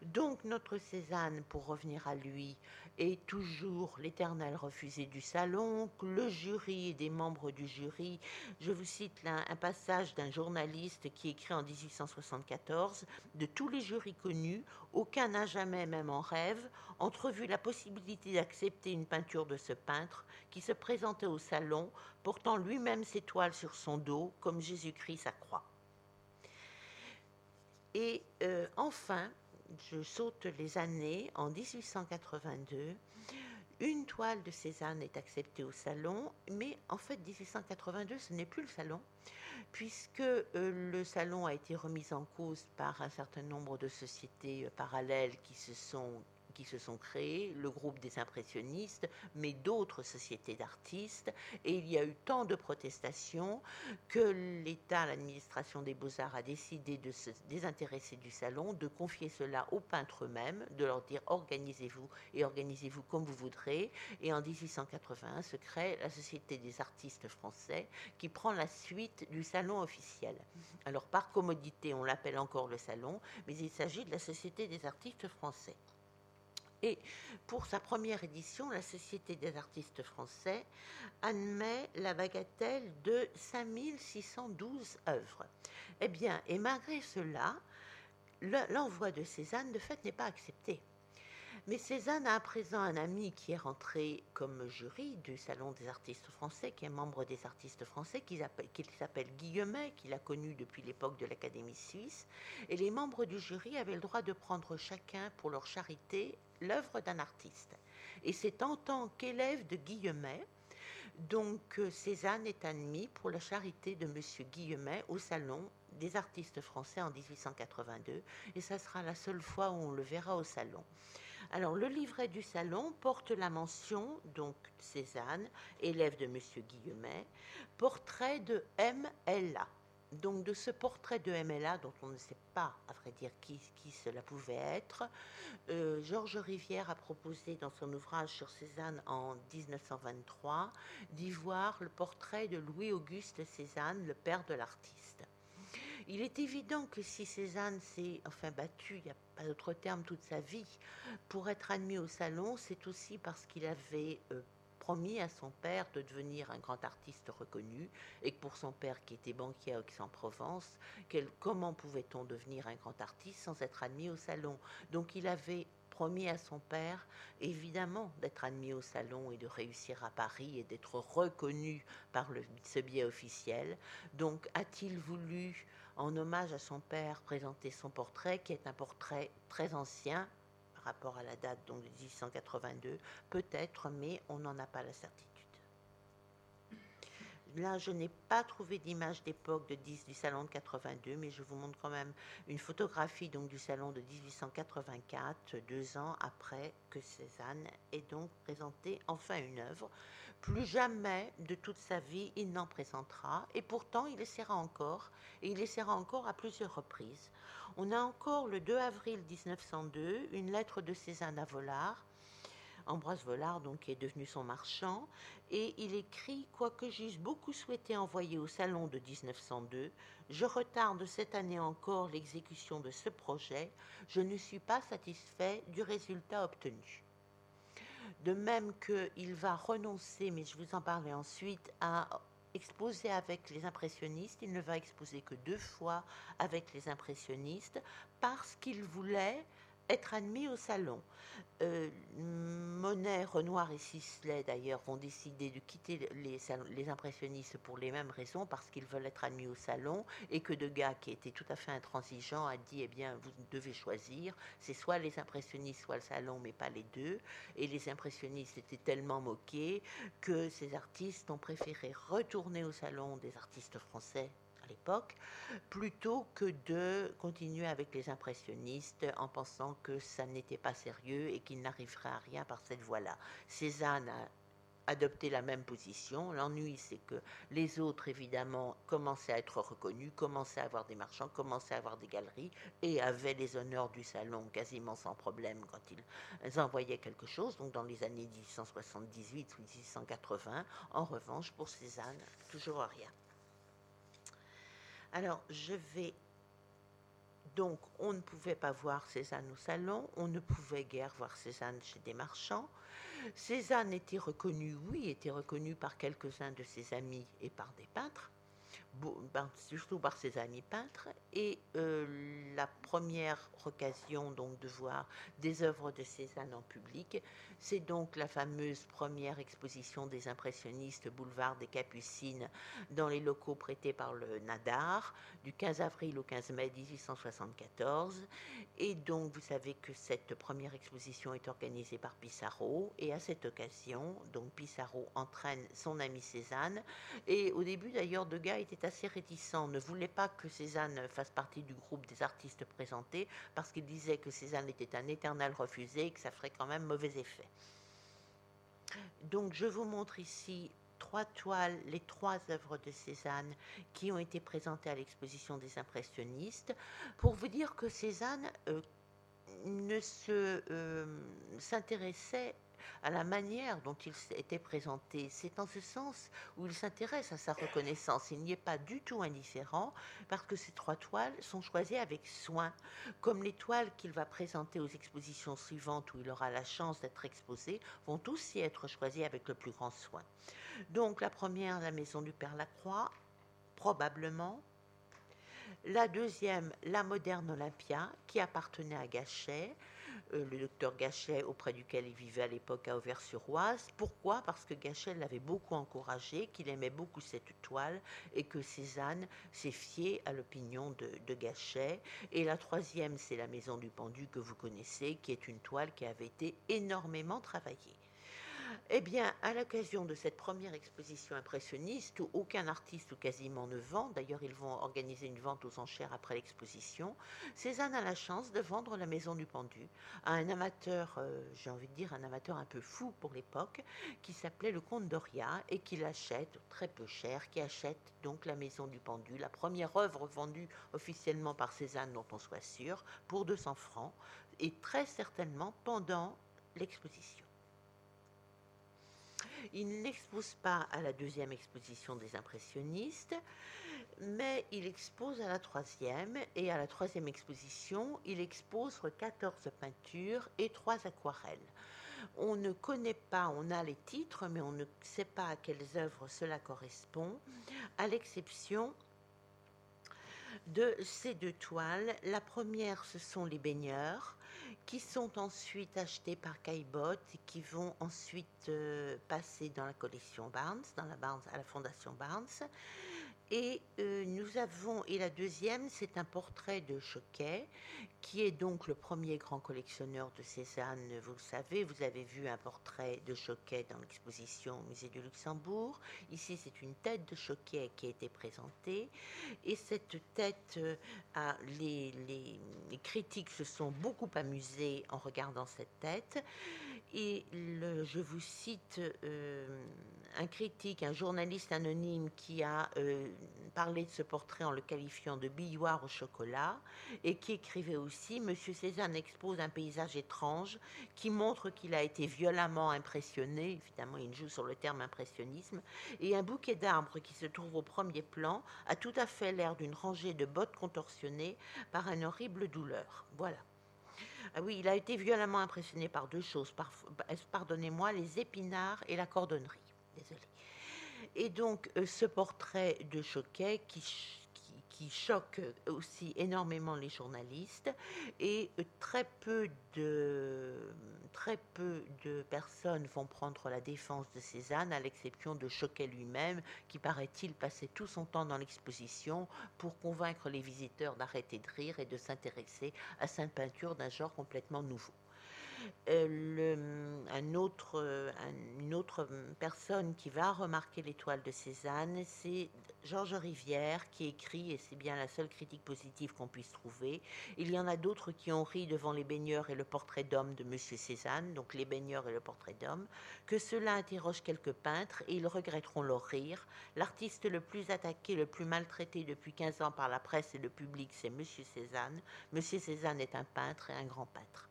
Donc notre Cézanne, pour revenir à lui, est toujours l'éternel refusé du salon, le jury et des membres du jury. Je vous cite là un passage d'un journaliste qui écrit en 1874 De tous les jurys connus, aucun n'a jamais, même en rêve, entrevu la possibilité d'accepter une peinture de ce peintre qui se présentait au salon, portant lui-même ses toiles sur son dos, comme Jésus-Christ sa croix. Et euh, enfin, je saute les années, en 1882, une toile de Cézanne est acceptée au salon, mais en fait 1882 ce n'est plus le salon, puisque euh, le salon a été remis en cause par un certain nombre de sociétés euh, parallèles qui se sont qui se sont créés, le groupe des impressionnistes, mais d'autres sociétés d'artistes. Et il y a eu tant de protestations que l'État, l'administration des beaux-arts a décidé de se désintéresser du salon, de confier cela aux peintres eux-mêmes, de leur dire organisez-vous et organisez-vous comme vous voudrez. Et en 1881 se crée la Société des artistes français qui prend la suite du salon officiel. Alors par commodité, on l'appelle encore le salon, mais il s'agit de la Société des artistes français. Et pour sa première édition, la Société des artistes français admet la bagatelle de 5612 œuvres. Eh bien, et malgré cela, l'envoi de Cézanne, de fait, n'est pas accepté. Mais Cézanne a à présent un ami qui est rentré comme jury du Salon des artistes français, qui est membre des artistes français, qui s'appelle Guillemet, qu'il a connu depuis l'époque de l'Académie suisse. Et les membres du jury avaient le droit de prendre chacun pour leur charité l'œuvre d'un artiste. Et c'est en tant qu'élève de Guillemet donc euh, Cézanne est admis pour la charité de M. Guillemet au Salon des artistes français en 1882 et ça sera la seule fois où on le verra au salon. Alors, le livret du salon porte la mention, donc Cézanne, élève de M. Guillemet, portrait de M.L.A. Donc, de ce portrait de M.L.A., dont on ne sait pas, à vrai dire, qui, cela pouvait être, euh, Georges Rivière a proposé dans son ouvrage sur Cézanne en 1923 d'y voir le portrait de Louis-Auguste Cézanne, le père de l'artiste. Il est évident que si Cézanne s'est enfin battu, il n'y a pas d'autre terme, toute sa vie, pour être admis au salon, c'est aussi parce qu'il avait euh, promis à son père de devenir un grand artiste reconnu, et que pour son père qui était banquier à Aix-en-Provence, comment pouvait-on devenir un grand artiste sans être admis au salon? Donc il avait promis à son père, évidemment, d'être admis au salon et de réussir à Paris et d'être reconnu par ce biais officiel. Donc a-t-il voulu en hommage à son père, présenter son portrait, qui est un portrait très ancien rapport à la date donc de 1882, peut-être, mais on n'en a pas la certitude. Là, je n'ai pas trouvé d'image d'époque de 10 du salon de 82, mais je vous montre quand même une photographie donc du salon de 1884, deux ans après que Cézanne ait donc présenté enfin une œuvre plus jamais de toute sa vie il n'en présentera, et pourtant il essaiera encore, et il essaiera encore à plusieurs reprises. On a encore le 2 avril 1902 une lettre de Cézanne à Volard, Ambroise Volard, donc, qui est devenu son marchand, et il écrit Quoique j'eusse beaucoup souhaité envoyer au salon de 1902, je retarde cette année encore l'exécution de ce projet, je ne suis pas satisfait du résultat obtenu. De même qu'il va renoncer, mais je vous en parlerai ensuite, à exposer avec les impressionnistes. Il ne va exposer que deux fois avec les impressionnistes parce qu'il voulait être admis au salon. Euh, Monet, Renoir et Sisley, d'ailleurs, vont décider de quitter les, les impressionnistes pour les mêmes raisons, parce qu'ils veulent être admis au salon, et que Degas, qui était tout à fait intransigeant, a dit, eh bien, vous devez choisir, c'est soit les impressionnistes, soit le salon, mais pas les deux. Et les impressionnistes étaient tellement moqués que ces artistes ont préféré retourner au salon des artistes français à l'époque, plutôt que de continuer avec les impressionnistes en pensant que ça n'était pas sérieux et qu'il n'arriverait à rien par cette voie-là. Cézanne a adopté la même position. L'ennui, c'est que les autres, évidemment, commençaient à être reconnus, commençaient à avoir des marchands, commençaient à avoir des galeries et avaient les honneurs du salon quasiment sans problème quand ils envoyaient quelque chose. Donc dans les années 1878 ou 1880, en revanche, pour Cézanne, toujours rien. Alors, je vais. Donc, on ne pouvait pas voir Cézanne au salon, on ne pouvait guère voir Cézanne chez des marchands. Cézanne était reconnu, oui, était reconnu par quelques-uns de ses amis et par des peintres, surtout par ses amis peintres, et euh, la première occasion donc de voir des œuvres de Cézanne en public, c'est donc la fameuse première exposition des impressionnistes boulevard des Capucines dans les locaux prêtés par le Nadar du 15 avril au 15 mai 1874. Et donc vous savez que cette première exposition est organisée par Pissarro et à cette occasion, donc Pissarro entraîne son ami Cézanne et au début d'ailleurs Degas était assez réticent, ne voulait pas que Cézanne fasse partie du groupe des artistes présentés parce qu'il disait que Cézanne était un éternel refusé et que ça ferait quand même mauvais effet. Donc je vous montre ici trois toiles, les trois œuvres de Cézanne qui ont été présentées à l'exposition des impressionnistes, pour vous dire que Cézanne euh, ne se euh, s'intéressait à la manière dont il était présenté. C'est en ce sens où il s'intéresse à sa reconnaissance. Il n'y est pas du tout indifférent parce que ces trois toiles sont choisies avec soin, comme les toiles qu'il va présenter aux expositions suivantes où il aura la chance d'être exposé, vont aussi être choisies avec le plus grand soin. Donc la première, la maison du Père Lacroix, probablement. La deuxième, la moderne Olympia, qui appartenait à Gachet. Euh, le docteur Gachet, auprès duquel il vivait à l'époque à Auvers-sur-Oise. Pourquoi? Parce que Gachet l'avait beaucoup encouragé, qu'il aimait beaucoup cette toile et que Cézanne s'est fié à l'opinion de, Gachet. Et la troisième, c'est la Maison du Pendu que vous connaissez, qui est une toile qui avait été énormément travaillée. Eh bien, à l'occasion de cette première exposition impressionniste, où aucun artiste ou quasiment ne vend, d'ailleurs ils vont organiser une vente aux enchères après l'exposition, Cézanne a la chance de vendre la Maison du Pendu à un amateur, euh, j'ai envie de dire un amateur un peu fou pour l'époque, qui s'appelait le comte Doria et qui l'achète très peu cher, qui achète donc la Maison du Pendu, la première œuvre vendue officiellement par Cézanne dont on soit sûr, pour 200 francs, et très certainement pendant l'exposition. Il n'expose pas à la deuxième exposition des impressionnistes, mais il expose à la troisième, et à la troisième exposition, il expose 14 peintures et 3 aquarelles. On ne connaît pas, on a les titres, mais on ne sait pas à quelles œuvres cela correspond, à l'exception de ces deux toiles. La première, ce sont les baigneurs, qui sont ensuite achetés par Caillebotte et qui vont ensuite euh, passer dans la collection Barnes, dans la Barnes, à la Fondation Barnes. Et euh, nous avons, et la deuxième, c'est un portrait de Choquet, qui est donc le premier grand collectionneur de Cézanne. Vous savez, vous avez vu un portrait de Choquet dans l'exposition au musée du Luxembourg. Ici, c'est une tête de Choquet qui a été présentée. Et cette tête, euh, les, critiques se sont beaucoup amusés en regardant cette tête. Et je vous cite euh, un critique, un journaliste anonyme qui a euh, parlé de ce portrait en le qualifiant de billoire au chocolat et qui écrivait aussi Monsieur Cézanne expose un paysage étrange qui montre qu'il a été violemment impressionné, évidemment il joue sur le terme impressionnisme, et un bouquet d'arbres qui se trouve au premier plan a tout à fait l'air d'une rangée de bottes contorsionnées par une horrible douleur. Voilà. Ah oui, il a été violemment impressionné par deux choses, pardonnez-moi, les épinards et la cordonnerie. Désolé. Et donc, euh, ce portrait de Choquet qui, qui, choque aussi énormément les journalistes et très peu de très peu de personnes vont prendre la défense de Cézanne à l'exception de Choquet lui-même qui paraît-il passait tout son temps dans l'exposition pour convaincre les visiteurs d'arrêter de rire et de s'intéresser à cette peinture d'un genre complètement nouveau. Euh, un autre, euh, une autre personne qui va remarquer l'étoile de Cézanne, c'est Georges Rivière qui écrit, et c'est bien la seule critique positive qu'on puisse trouver. Il y en a d'autres qui ont ri devant les baigneurs et le portrait d'homme de Monsieur Cézanne, donc les baigneurs et le portrait d'homme, que cela interroge quelques peintres et ils regretteront leur rire. L'artiste le plus attaqué, le plus maltraité depuis 15 ans par la presse et le public, c'est Monsieur Cézanne. Monsieur Cézanne est un peintre et un grand peintre.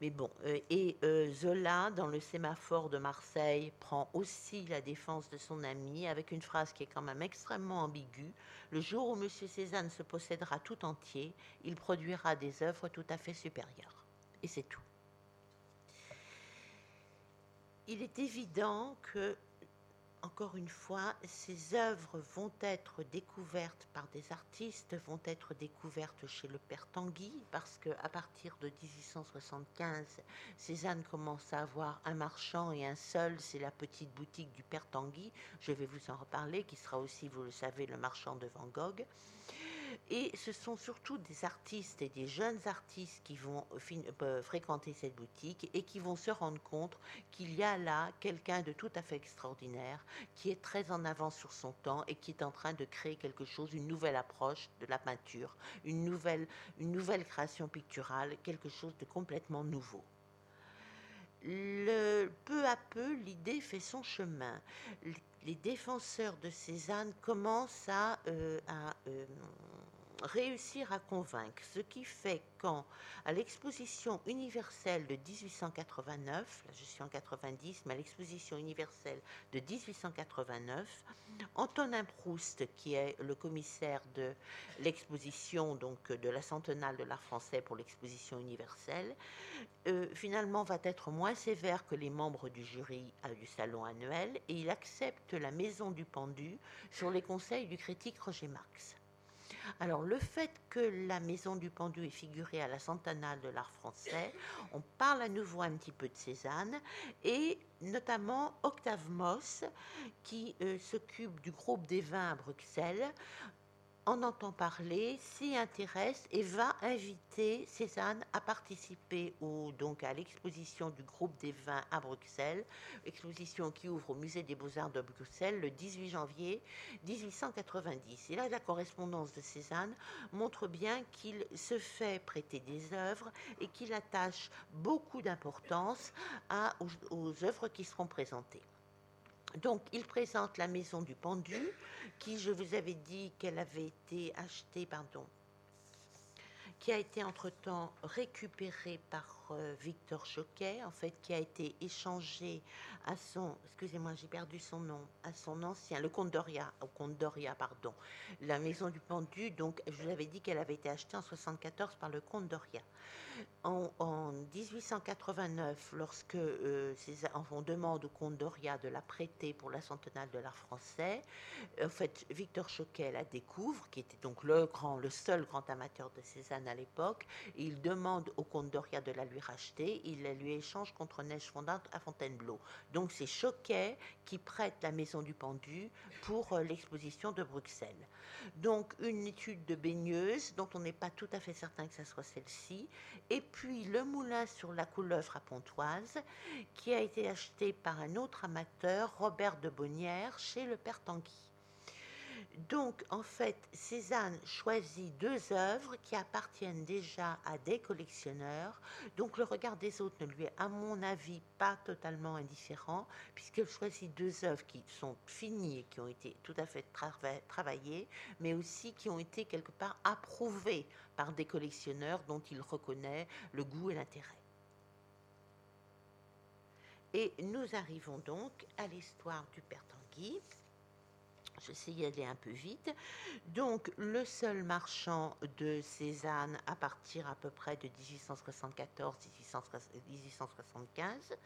Mais bon, euh, et euh, Zola, dans le sémaphore de Marseille, prend aussi la défense de son ami avec une phrase qui est quand même extrêmement ambiguë. Le jour où M. Cézanne se possédera tout entier, il produira des œuvres tout à fait supérieures. Et c'est tout. Il est évident que encore une fois, ces œuvres vont être découvertes par des artistes, vont être découvertes chez le père Tanguy, parce qu'à partir de 1875, Cézanne commence à avoir un marchand et un seul, c'est la petite boutique du père Tanguy. Je vais vous en reparler, qui sera aussi, vous le savez, le marchand de Van Gogh. Et ce sont surtout des artistes et des jeunes artistes qui vont euh, fréquenter cette boutique et qui vont se rendre compte qu'il y a là quelqu'un de tout à fait extraordinaire, qui est très en avance sur son temps et qui est en train de créer quelque chose, une nouvelle approche de la peinture, une nouvelle, une nouvelle création picturale, quelque chose de complètement nouveau. Peu à peu, l'idée fait son chemin. Les défenseurs de Cézanne commencent à, euh, euh, réussir à convaincre, ce qui fait quand, à l'exposition universelle de 1889, là je suis en 90, mais à l'exposition universelle de 1889, Antonin Proust, qui est le commissaire de l'exposition, donc de la centenale de l'art français pour l'exposition universelle, euh, finalement va être moins sévère que les membres du jury euh, du salon annuel et il accepte la maison du pendu sur les conseils du critique Roger Marx. Alors, le fait que la Maison du Pendu est figurée à la centenale de l'art français, on parle à nouveau un petit peu de Cézanne et notamment Octave Moss, qui euh, s'occupe du groupe des vins à Bruxelles, en entend parler, s'y intéresse et va inviter Cézanne à participer donc à l'exposition du groupe des vins à Bruxelles, exposition qui ouvre au musée des beaux-arts de Bruxelles le 18 janvier 1890. Et là, la correspondance de Cézanne montre bien qu'il se fait prêter des œuvres et qu'il attache beaucoup d'importance aux œuvres qui seront présentées. Donc, il présente la maison du pendu, qui, je vous avais dit qu'elle avait été achetée, pardon, qui a été entre-temps récupérée par Victor Choquet, en fait, qui a été échangé à son, excusez-moi, j'ai perdu son nom, à son ancien, le comte Doria, au comte Doria, pardon, la maison du pendu. Donc, je vous avais dit qu'elle avait été achetée en 74 par le comte Doria. En, 1889, lorsque euh, on demande au comte Doria de la prêter pour la centenale de l'art français, en fait, Victor Choquet la découvre, qui était donc le grand, le seul grand amateur de Cézanne à l'époque. Il demande au comte Doria de la lui racheter, il la lui échange contre neige fondante à Fontainebleau. Donc c'est Choquet qui prête la maison du pendu pour euh, l'exposition de Bruxelles. Donc une étude de baigneuse dont on n'est pas tout à fait certain que ce soit celle-ci, et puis le moulin sur la couleuvre à Pontoise qui a été acheté par un autre amateur, Robert de Bonnière, chez le Père Tanguy. Donc, en fait, Cézanne choisit deux œuvres qui appartiennent déjà à des collectionneurs. Donc, le regard des autres ne lui est, à mon avis, pas totalement indifférent, puisqu'elle choisit deux œuvres qui sont finies et qui ont été tout à fait travaillées, mais aussi qui ont été quelque part approuvées par des collectionneurs dont il reconnaît le goût et l'intérêt. Et nous arrivons donc à l'histoire du Père Tanguy. J'essaie d'y aller un peu vite. Donc, le seul marchand de Cézanne à partir à peu près de 1874-1875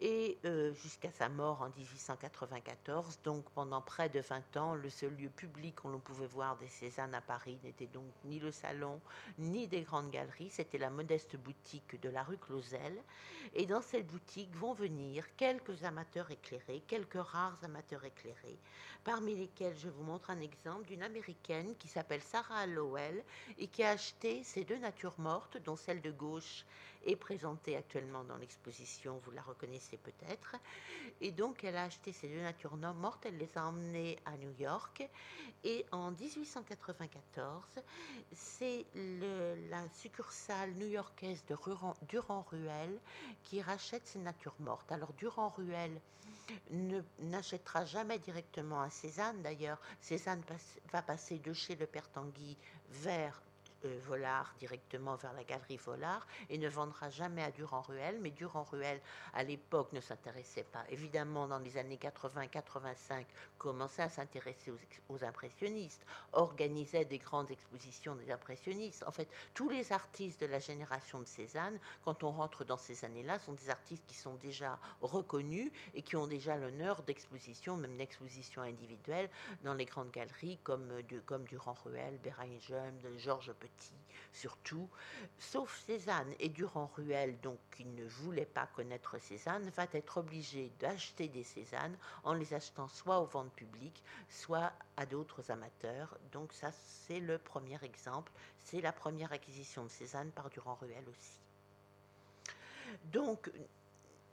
et euh, jusqu'à sa mort en 1894. Donc, pendant près de 20 ans, le seul lieu public où l'on pouvait voir des Cézanne à Paris n'était donc ni le salon, ni des grandes galeries. C'était la modeste boutique de la rue Clausel. Et dans cette boutique vont venir quelques amateurs éclairés, quelques rares amateurs éclairés, parmi lesquels je vous montre un exemple d'une américaine qui s'appelle Sarah Lowell et qui a acheté ces deux natures mortes, dont celle de gauche est présentée actuellement dans l'exposition, vous la reconnaissez peut-être. Et donc elle a acheté ces deux natures mortes, elle les a emmenées à New York. Et en 1894, c'est la succursale new-yorkaise de Durand-Ruel qui rachète ces natures mortes. Alors Durand-Ruel n'achètera jamais directement à Cézanne. D'ailleurs, Cézanne va passer de chez le Père Tanguy vers euh, Volard directement vers la galerie Volard et ne vendra jamais à Durand-Ruel. Mais Durand-Ruel, à l'époque, ne s'intéressait pas. Évidemment, dans les années 80-85, commençait à s'intéresser aux, impressionnistes, organisait des grandes expositions des impressionnistes. En fait, tous les artistes de la génération de Cézanne, quand on rentre dans ces années-là, sont des artistes qui sont déjà reconnus et qui ont déjà l'honneur d'expositions, même d'expositions individuelles, dans les grandes galeries comme, comme Durand-Ruel, Beranger, Georges Petit surtout, sauf Cézanne et Durand-Ruel, donc qui ne voulait pas connaître Cézanne, va être obligé d'acheter des Cézannes en les achetant soit aux ventes publiques, soit à d'autres amateurs. Donc ça, c'est le premier exemple. C'est la première acquisition de Cézanne par Durand-Ruel aussi. Donc,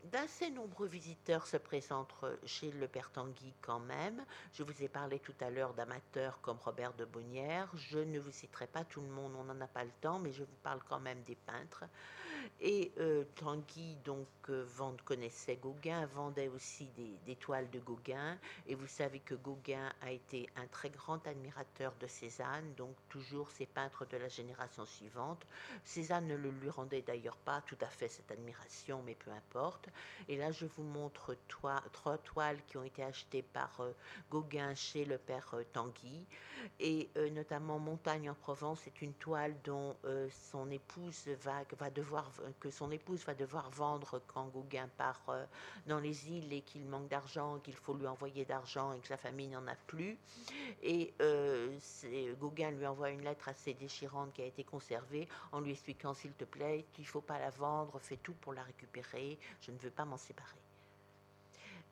d'assez nombreux visiteurs se présentent chez le Père Tanguy quand même. Je vous ai parlé tout à l'heure d'amateurs comme Robert de Bonnière. Je ne vous citerai pas tout le monde, on n'en a pas le temps, mais je vous parle quand même des peintres. Et euh, Tanguy, donc, euh, connaissait Gauguin, vendait aussi des, toiles de Gauguin. Et vous savez que Gauguin a été un très grand admirateur de Cézanne, donc toujours ses peintres de la génération suivante. Cézanne ne le lui rendait d'ailleurs pas tout à fait cette admiration, mais peu importe. Et là, je vous montre trois toiles qui ont été achetées par euh, Gauguin chez le père euh, Tanguy. Et notamment Montagne en Provence est une toile dont son épouse va, va devoir, que son épouse va devoir vendre quand Gauguin part dans les îles et qu'il manque d'argent, qu'il faut lui envoyer d'argent et que sa famille n'en a plus. Et Gauguin lui envoie une lettre assez déchirante qui a été conservée en lui expliquant s'il te plaît, qu'il ne faut pas la vendre, fais tout pour la récupérer. Je ne veux pas m'en séparer.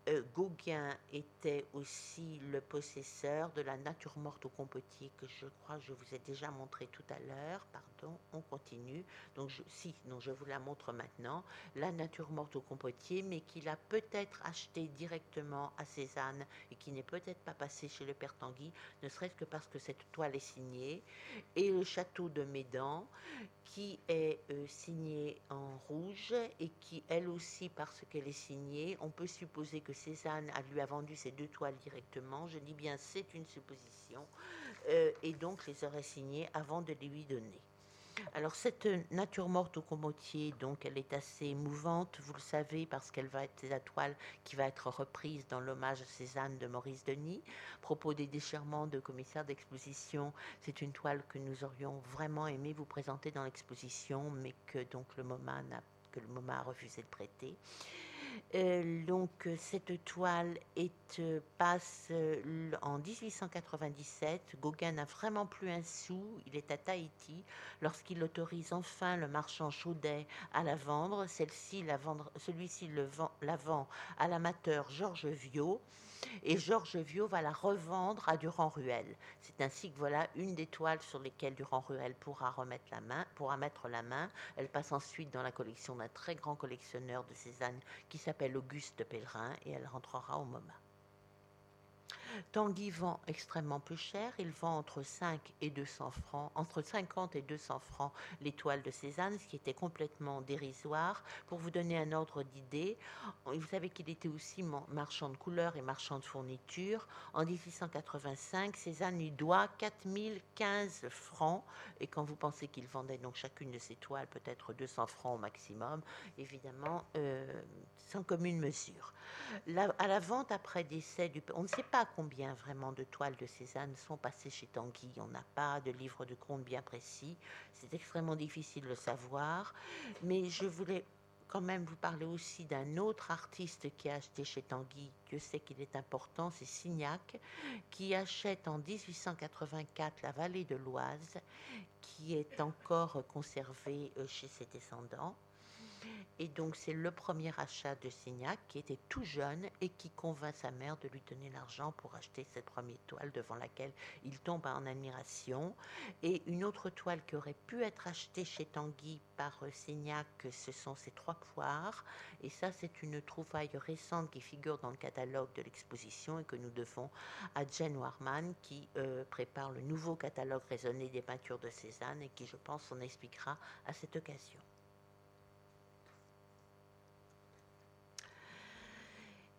Euh, Gauguin était aussi le possesseur de la nature morte au compotier que je crois je vous ai déjà montré tout à l'heure. Pardon, on continue. Donc, si, je vous la montre maintenant. La nature morte au compotier, mais qu'il a peut-être acheté directement à Cézanne et qui n'est peut-être pas passé chez le Père Tanguy, ne serait-ce que parce que cette toile est signée. Et le château de Médan, qui est euh, signée en rouge et qui, elle aussi, parce qu'elle est signée, on peut supposer que Cézanne lui a vendu ces deux toiles directement. Je dis bien c'est une supposition. Euh, et donc les aurait signées avant de les lui donner. Alors cette nature morte au commotier, donc elle est assez émouvante, vous le savez, parce qu'elle va être la toile qui va être reprise dans l'hommage à Cézanne de Maurice Denis. propos des déchirements de commissaire d'exposition, c'est une toile que nous aurions vraiment aimé vous présenter dans l'exposition, mais que donc le MoMA que le MoMA a refusé de prêter. Euh, donc cette toile euh, passe euh, en 1897. Gauguin n'a vraiment plus un sou. Il est à Tahiti lorsqu'il autorise enfin le marchand Chaudet à la vendre. Celui-ci la vend à l'amateur Georges Viau et Georges Viau va la revendre à Durand-Ruel. C'est ainsi que voilà une des toiles sur lesquelles Durand-Ruel pourra remettre la main, pourra mettre la main. Elle passe ensuite dans la collection d'un très grand collectionneur de Cézanne qui s'appelle Auguste Pellerin et elle rentrera au MoMA. Tanguy vend extrêmement peu cher. Il vend entre 5 et 200 francs, entre 50 et 200 francs l'étoile de Cézanne, ce qui était complètement dérisoire. Pour vous donner un ordre d'idée, vous savez qu'il était aussi marchand de couleurs et marchand de fournitures. En 1885, Cézanne lui doit 4015 francs. Et quand vous pensez qu'il vendait donc chacune de ses toiles peut-être 200 francs au maximum, évidemment, euh, sans commune mesure. à la vente après décès. On ne sait pas combien vraiment de toiles de Cézanne sont passées chez Tanguy. On n'a pas de livre de compte bien précis. C'est extrêmement difficile de le savoir. Mais je voulais quand même vous parler aussi d'un autre artiste qui a acheté chez Tanguy. Dieu sait qu'il est important, c'est Signac, qui achète en 1884 la vallée de l'Oise, qui est encore conservée euh, chez ses descendants. Et donc c'est le premier achat de Signac qui était tout jeune et qui convainc sa mère de lui donner l'argent pour acheter cette première toile devant laquelle il tombe en admiration. Et une autre toile qui aurait pu être achetée chez Tanguy par euh, Signac, ce sont ces trois poires. Et ça c'est une trouvaille récente qui figure dans le catalogue de l'exposition et que nous devons à Jen Warman qui euh, prépare le nouveau catalogue raisonné des peintures de Cézanne et qui je pense en expliquera à cette occasion.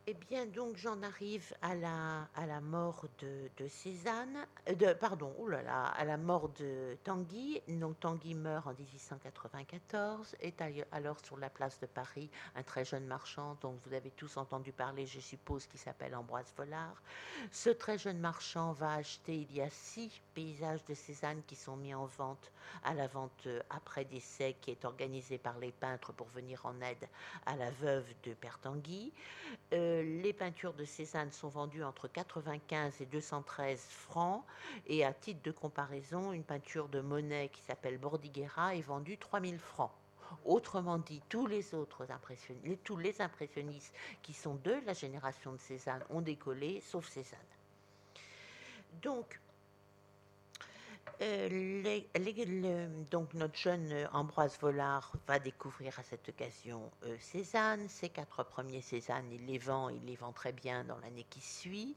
Eh bien, donc j'en arrive à la, à la mort de, de Cézanne, euh, de, pardon, oh là là, à la mort de Tanguy. Donc Tanguy meurt en 1894, est alors sur la place de Paris un très jeune marchand dont vous avez tous entendu parler, je suppose, qui s'appelle Ambroise Vollard. Ce très jeune marchand va acheter, il y a six paysages de Cézanne qui sont mis en vente à la vente euh, après décès qui est organisée par les peintres pour venir en aide à la veuve de Père Tanguy. Euh, les peintures de Cézanne sont vendues entre 95 et 213 francs. Et à titre de comparaison, une peinture de Monet qui s'appelle Bordighera est vendue 3000 francs. Autrement dit, tous les autres impressionnistes, impressionnistes qui sont de la génération de Cézanne ont décollé, sauf Cézanne. Donc, euh, donc notre jeune Ambroise Vollard va découvrir à cette occasion euh, Cézanne. Ses quatre premiers Cézanne, il les vend, il les vend très bien dans l'année qui suit.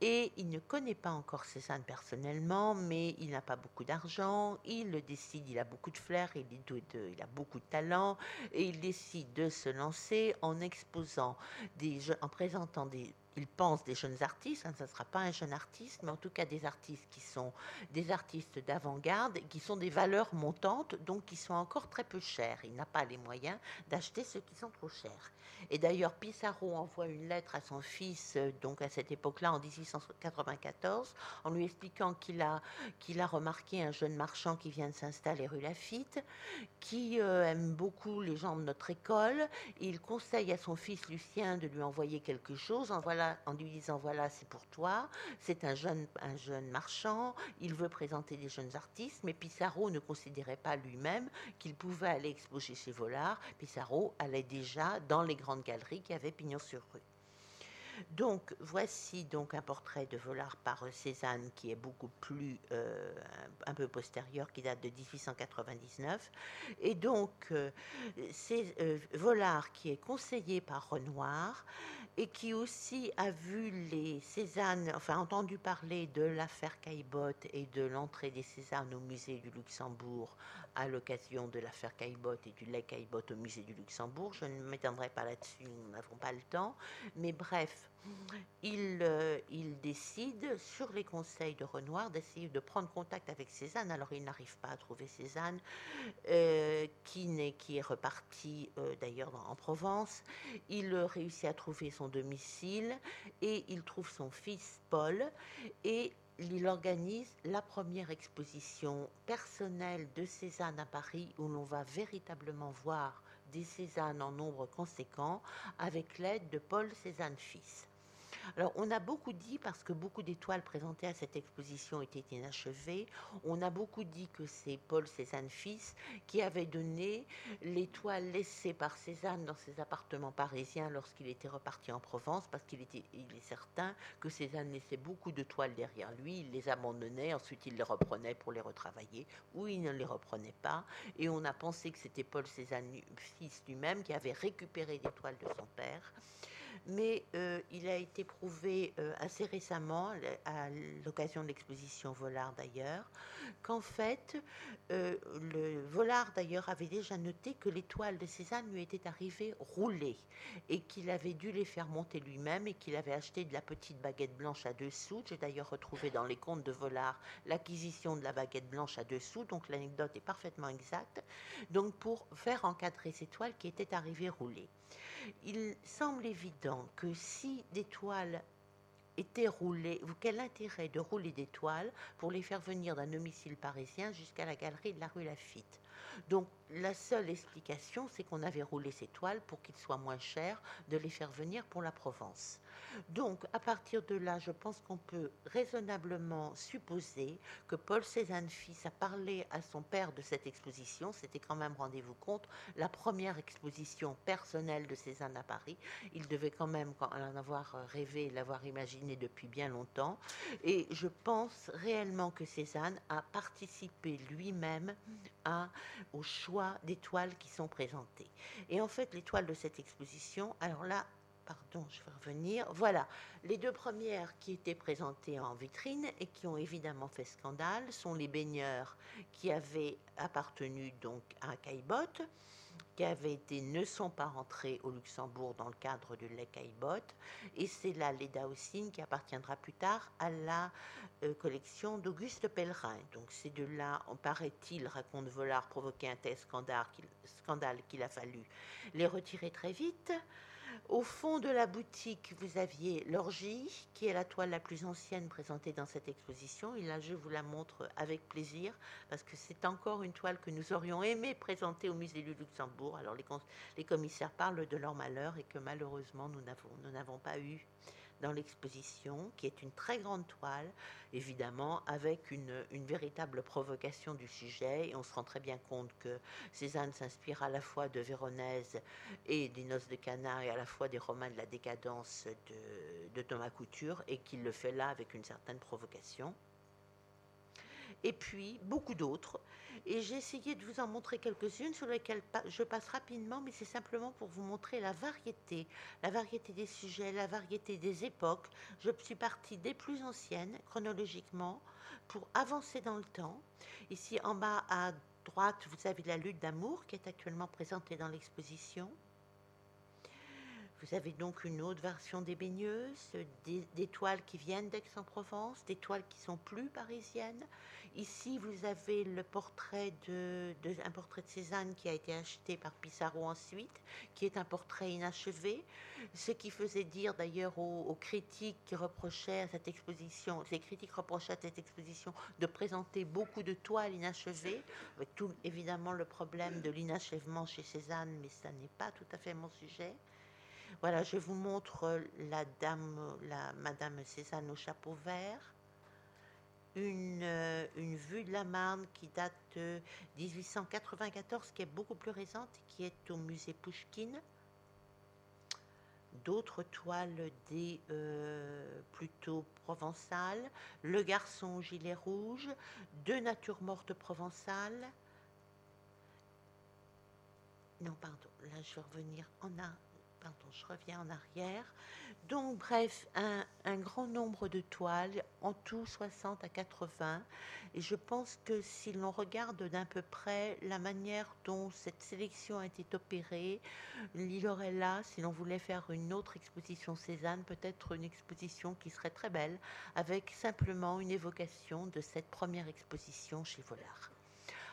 Et il ne connaît pas encore Cézanne personnellement, mais il n'a pas beaucoup d'argent. Il décide, il a beaucoup de flair, il, il a beaucoup de talent, et il décide de se lancer en exposant, des, en présentant des il pense des jeunes artistes, ça ne sera pas un jeune artiste, mais en tout cas des artistes qui sont des artistes d'avant-garde, qui sont des valeurs montantes, donc qui sont encore très peu chers. Il n'a pas les moyens d'acheter ceux qui sont trop chers. Et d'ailleurs, Pissarro envoie une lettre à son fils, euh, donc à cette époque-là, en 1894, en lui expliquant qu'il a, a remarqué un jeune marchand qui vient de s'installer rue Lafitte, qui euh, aime beaucoup les gens de notre école. Il conseille à son fils Lucien de lui envoyer quelque chose. En voilà en lui disant voilà, c'est pour toi. C'est un jeune, un jeune marchand. Il veut présenter des jeunes artistes, mais Pissarro ne considérait pas lui-même qu'il pouvait aller exposer chez Volard. Pissarro allait déjà dans les grandes galeries qui avaient pignon sur rue. Donc voici donc un portrait de Vollard par Cézanne qui est beaucoup plus euh, un peu postérieur, qui date de 1899. Et donc euh, c'est euh, qui est conseillé par Renoir et qui aussi a vu les Cézanne, enfin entendu parler de l'affaire Caillebotte et de l'entrée des Cézanne au musée du Luxembourg à l'occasion de l'affaire Caillebotte et du lait Caillebotte au musée du Luxembourg. Je ne m'étendrai pas là-dessus, nous n'avons pas le temps. Mais bref, il, euh, il, décide, sur les conseils de Renoir, d'essayer de prendre contact avec Cézanne. Alors, il n'arrive pas à trouver Cézanne, euh, qui, est, qui est reparti euh, d'ailleurs en Provence. Il réussit à trouver son domicile et il trouve son fils Paul. Et il organise la première exposition personnelle de Cézanne à Paris où l'on va véritablement voir des Cézannes en nombre conséquent avec l'aide de Paul Cézanne fils. Alors, on a beaucoup dit, parce que beaucoup d'étoiles présentées à cette exposition étaient inachevées, on a beaucoup dit que c'est Paul Cézanne fils qui avait donné l'étoile laissée par Cézanne dans ses appartements parisiens lorsqu'il était reparti en Provence, parce qu'il est certain que Cézanne laissait beaucoup de toiles derrière lui, il les abandonnait, ensuite il les reprenait pour les retravailler, ou il ne les reprenait pas, et on a pensé que c'était Paul Cézanne fils lui-même qui avait récupéré des toiles de son père mais euh, il a été prouvé euh, assez récemment, à l'occasion de l'exposition Volard d'ailleurs, qu'en fait, euh, le Volard d'ailleurs avait déjà noté que l'étoile de Cézanne lui était arrivée roulée et qu'il avait dû les faire monter lui-même et qu'il avait acheté de la petite baguette blanche à deux sous. J'ai d'ailleurs retrouvé dans les comptes de Volard l'acquisition de la baguette blanche à deux sous, donc l'anecdote est parfaitement exacte. Donc pour faire encadrer ces toiles qui étaient arrivées roulées il semble évident que si des toiles étaient roulées, quel intérêt de rouler des toiles pour les faire venir d'un domicile parisien jusqu'à la galerie de la rue Lafitte? La seule explication, c'est qu'on avait roulé ces toiles pour qu'il soit moins cher de les faire venir pour la Provence. Donc à partir de là, je pense qu'on peut raisonnablement supposer que Paul Cézanne fils a parlé à son père de cette exposition. C'était quand même, rendez-vous compte, la première exposition personnelle de Cézanne à Paris. Il devait quand même en avoir rêvé, l'avoir imaginé depuis bien longtemps. Et je pense réellement que Cézanne a participé lui-même au choix des toiles qui sont présentées. Et en fait, les toiles de cette exposition, alors là, pardon, je vais revenir. Voilà, les deux premières qui étaient présentées en vitrine et qui ont évidemment fait scandale sont les baigneurs qui avaient appartenu donc à Caillebotte qui avaient été ne sont pas rentrés au Luxembourg dans le cadre de la Caillebotte. Et c'est là les Daossines qui appartiendra plus tard à la euh, collection d'Auguste Pellerin. Donc c'est de là, on paraît-il, raconte Volard, provoquer un tel scandale qu'il a fallu les retirer très vite. Au fond de la boutique, vous aviez l'orgie, qui est la toile la plus ancienne présentée dans cette exposition. Et là, je vous la montre avec plaisir, parce que c'est encore une toile que nous aurions aimé présenter au musée du Luxembourg. Alors, les, les commissaires parlent de leur malheur et que malheureusement, nous n'avons pas eu dans l'exposition, qui est une très grande toile, évidemment, avec une, véritable provocation du sujet. Et on se rend très bien compte que Cézanne s'inspire à la fois de Véronèse et des Noces de Cana, et à la fois des romans de la décadence de, de Thomas Couture, et qu'il le fait là avec une certaine provocation. Et puis, beaucoup d'autres et j'ai essayé de vous en montrer quelques-unes sur lesquelles je passe rapidement, mais c'est simplement pour vous montrer la variété, la variété des sujets, la variété des époques. Je suis partie des plus anciennes, chronologiquement, pour avancer dans le temps. Ici, en bas à droite, vous avez la lutte d'amour qui est actuellement présentée dans l'exposition. Vous avez donc une autre version des baigneuses, des, toiles qui viennent d'Aix-en-Provence, des toiles qui sont plus parisiennes. Ici, vous avez un portrait de Cézanne qui a été acheté par Pissarro ensuite, qui est un portrait inachevé, ce qui faisait dire d'ailleurs aux, critiques qui reprochaient à cette exposition, ces critiques reprochaient à cette exposition de présenter beaucoup de toiles inachevées, avec tout évidemment le problème de l'inachèvement chez Cézanne, mais ça n'est pas tout à fait mon sujet. Voilà, je vous montre la dame, la Madame Cézanne au chapeau vert. Une, euh, une, vue de la Marne qui date de 1894, qui est beaucoup plus récente, qui est au musée Pouchkine. D'autres toiles des euh, plutôt provençales, Le garçon au gilet rouge, Deux natures mortes provençales. Non, pardon, là je vais revenir en a je reviens en arrière. Donc, bref, un, grand nombre de toiles, en tout 60 à 80. Et je pense que si l'on regarde d'un peu près la manière dont cette sélection a été opérée, là, si l'on voulait faire une autre exposition Cézanne, peut-être une exposition qui serait très belle, avec simplement une évocation de cette première exposition chez Vollard.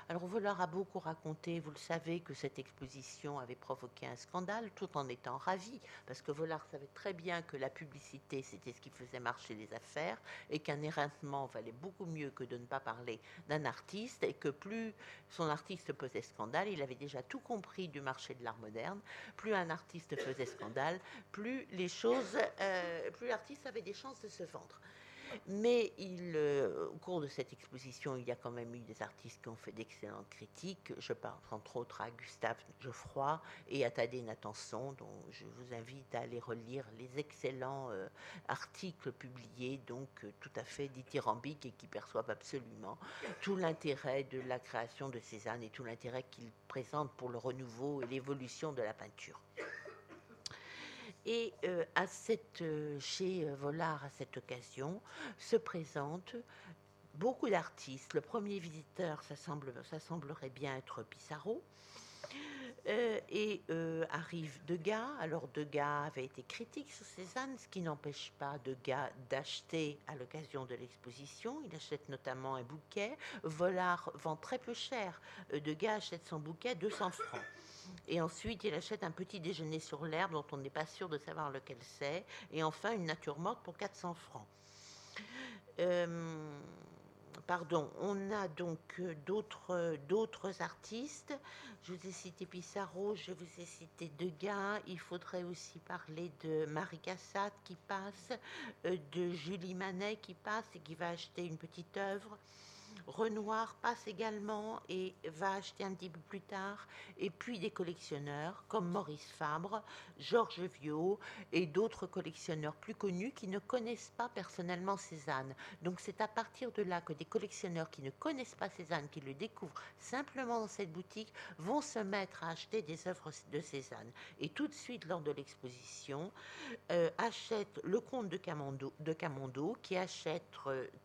Alors Vollard a beaucoup raconté, vous le savez, que cette exposition avait provoqué un scandale, tout en étant ravi, parce que Vollard savait très bien que la publicité, c'était ce qui faisait marcher les affaires, et qu'un éreintement valait beaucoup mieux que de ne pas parler d'un artiste, et que plus son artiste faisait scandale, il avait déjà tout compris du marché de l'art moderne, plus un artiste faisait scandale, plus les choses, euh, plus l'artiste avait des chances de se vendre. Mais euh, au cours de cette exposition, il y a quand même eu des artistes qui ont fait d'excellentes critiques. Je pense entre autres à Gustave Geoffroy et à Thaddée Nathanson, dont je vous invite à aller relire les excellents euh, articles publiés, donc euh, tout à fait dithyrambiques et qui perçoivent absolument tout l'intérêt de la création de Cézanne et tout l'intérêt qu'il présente pour le renouveau et l'évolution de la peinture. Et euh, à cette, euh, chez euh, Vollard, à cette occasion, se présentent beaucoup d'artistes. Le premier visiteur, ça, semble, ça semblerait bien être Pissarro. et arrive Degas. Alors Degas avait été critique sur Cézanne, ce qui n'empêche pas Degas d'acheter à l'occasion de l'exposition. Il achète notamment un bouquet. Vollard vend très peu cher. Degas achète son bouquet 200 francs. Et ensuite, il achète un petit déjeuner sur l'herbe dont on n'est pas sûr de savoir lequel c'est. Et enfin, une nature morte pour 400 francs. Euh, pardon, on a donc euh, d'autres, d'autres artistes. Je vous ai cité Pissarro, je vous ai cité Degas. Il faudrait aussi parler de Marie Cassatt qui passe, euh, de Julie Manet qui passe et qui va acheter une petite œuvre. Renoir passe également et va acheter un petit peu plus tard, et puis des collectionneurs comme Maurice Fabre, Georges Viau et d'autres collectionneurs plus connus qui ne connaissent pas personnellement Cézanne. Donc c'est à partir de là que des collectionneurs qui ne connaissent pas Cézanne, qui le découvrent simplement dans cette boutique, vont se mettre à acheter des œuvres de Cézanne. Et tout de suite, lors de l'exposition, euh, achète le comte de Camondo, de Camondo qui achète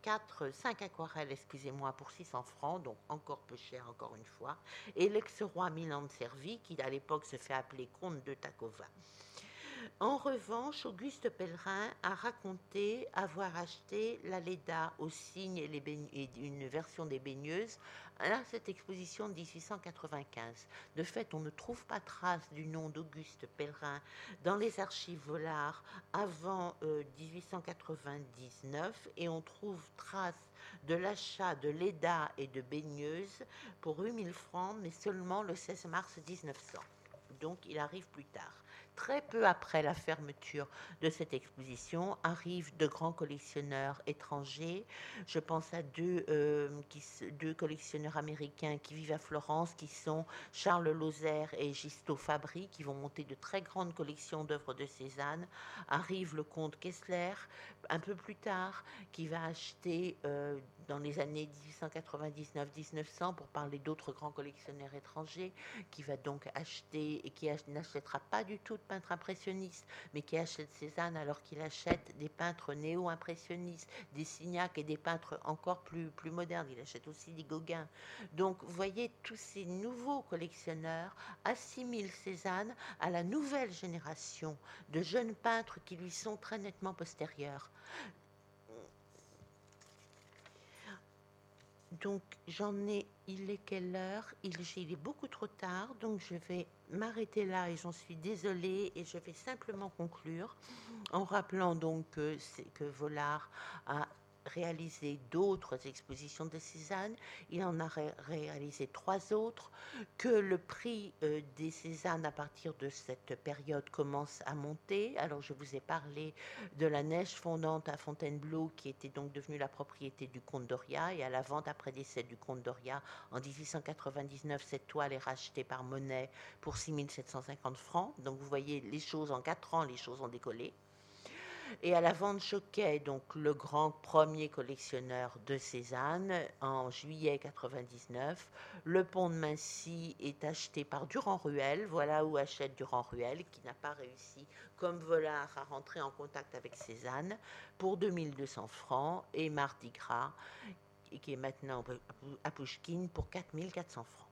4, euh, 5 aquarelles, excusez-moi, pour 600 francs, donc encore peu cher encore une fois, et l'ex-roi Milan de Servi, qui à l'époque se fait appeler comte de Takova. En revanche, Auguste Pellerin a raconté avoir acheté la Leda au cygne et, une version des baigneuses à cette exposition de 1895. De fait, on ne trouve pas trace du nom d'Auguste Pellerin dans les archives Volard avant 1899 euh, et on trouve trace de l'achat de Leda et de baigneuses pour 8000 francs, mais seulement le 16 mars 1900. Donc il arrive plus tard très peu après la fermeture de cette exposition, arrivent de grands collectionneurs étrangers. Je pense à deux, euh, collectionneurs américains qui vivent à Florence, qui sont Charles Lozère et Gisto Fabry, qui vont monter de très grandes collections d'œuvres de Cézanne. Arrive le comte Kessler, un peu plus tard, qui va acheter euh, dans les années 1899-1900, pour parler d'autres grands collectionneurs étrangers, qui va donc acheter et qui n'achètera pas du tout de peintre impressionniste, mais qui achète Cézanne alors qu'il achète des peintres néo-impressionnistes, des Signac et des peintres encore plus, plus modernes. Il achète aussi des Gauguin. Donc, vous voyez, tous ces nouveaux collectionneurs assimilent Cézanne à la nouvelle génération de jeunes peintres qui lui sont très nettement postérieurs. Donc j'en ai, il est quelle heure? Il, est beaucoup trop tard, donc je vais m'arrêter là et j'en suis désolée et je vais simplement conclure en rappelant donc que, que Volard a réalisé d'autres expositions de Cézanne. Il en a réalisé trois autres, que le prix euh, des Cézanne à partir de cette période commence à monter. Alors je vous ai parlé de la neige fondante à Fontainebleau qui était donc devenue la propriété du comte Doria et à la vente après décès du comte Doria en 1899, cette toile est rachetée par Monet pour 6750 francs. Donc vous voyez les choses en quatre ans, les choses ont décollé. Et à la vente Choquet, donc le grand premier collectionneur de Cézanne, en juillet 99, le pont de Massy est acheté par Durand-Ruel. Voilà où achète Durand-Ruel, qui n'a pas réussi, comme Volard, à rentrer en contact avec Cézanne, pour 2200 francs, et Mardi Gras, qui est maintenant à Pouchkine, pour 4400 francs.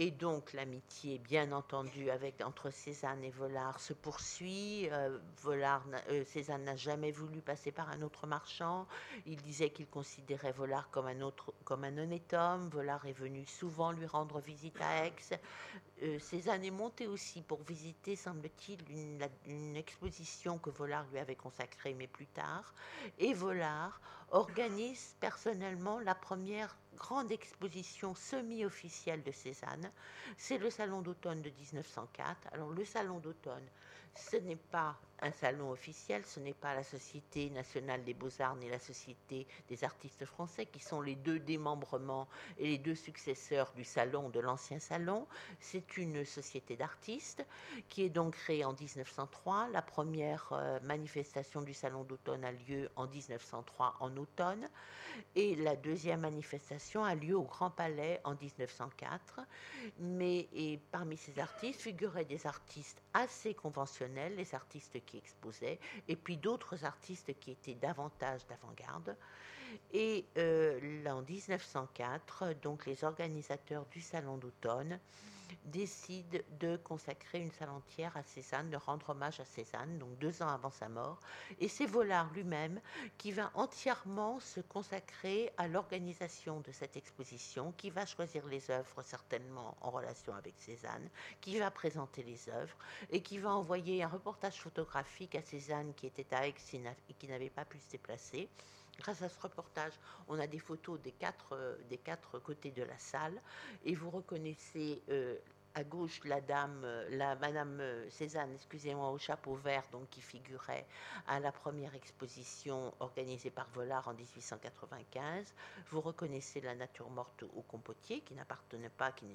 Et donc l'amitié, bien entendu, avec, entre Cézanne et Volard se poursuit. Euh, euh, Cézanne n'a jamais voulu passer par un autre marchand. Il disait qu'il considérait Volard comme un, autre, comme un honnête homme. Volard est venu souvent lui rendre visite à Aix. Euh, Cézanne est monté aussi pour visiter, semble-t-il, une, une, exposition que Volard lui avait consacrée, mais plus tard. Et Volard organise personnellement la première grande exposition semi-officielle de Cézanne. C'est le Salon d'automne de 1904. Alors le Salon d'automne, ce n'est pas un salon officiel, ce n'est pas la Société nationale des beaux-arts ni la Société des artistes français qui sont les deux démembrements et les deux successeurs du salon, de l'ancien salon. C'est une société d'artistes qui est donc créée en 1903. La première euh, manifestation du salon d'automne a lieu en 1903 en automne et la deuxième manifestation a lieu au Grand Palais en 1904. Mais et parmi ces artistes figuraient des artistes assez conventionnels, les artistes qui exposaient, et puis d'autres artistes qui étaient davantage d'avant-garde. Et euh, en 1904, donc les organisateurs du Salon d'automne décide de consacrer une salle entière à Cézanne, de rendre hommage à Cézanne, donc deux ans avant sa mort. Et c'est Volard lui-même qui va entièrement se consacrer à l'organisation de cette exposition, qui va choisir les œuvres certainement en relation avec Cézanne, qui va présenter les œuvres et qui va envoyer un reportage photographique à Cézanne qui était à Aix et qui n'avait pas pu se déplacer. Grâce à ce reportage, on a des photos des quatre, euh, des quatre côtés de la salle et vous reconnaissez euh, à gauche la dame, euh, la Madame Cézanne, excusez-moi, au chapeau vert, donc qui figurait à la première exposition organisée par Volard en 1895. Vous reconnaissez la nature morte au compotier, qui n'appartenait pas, qui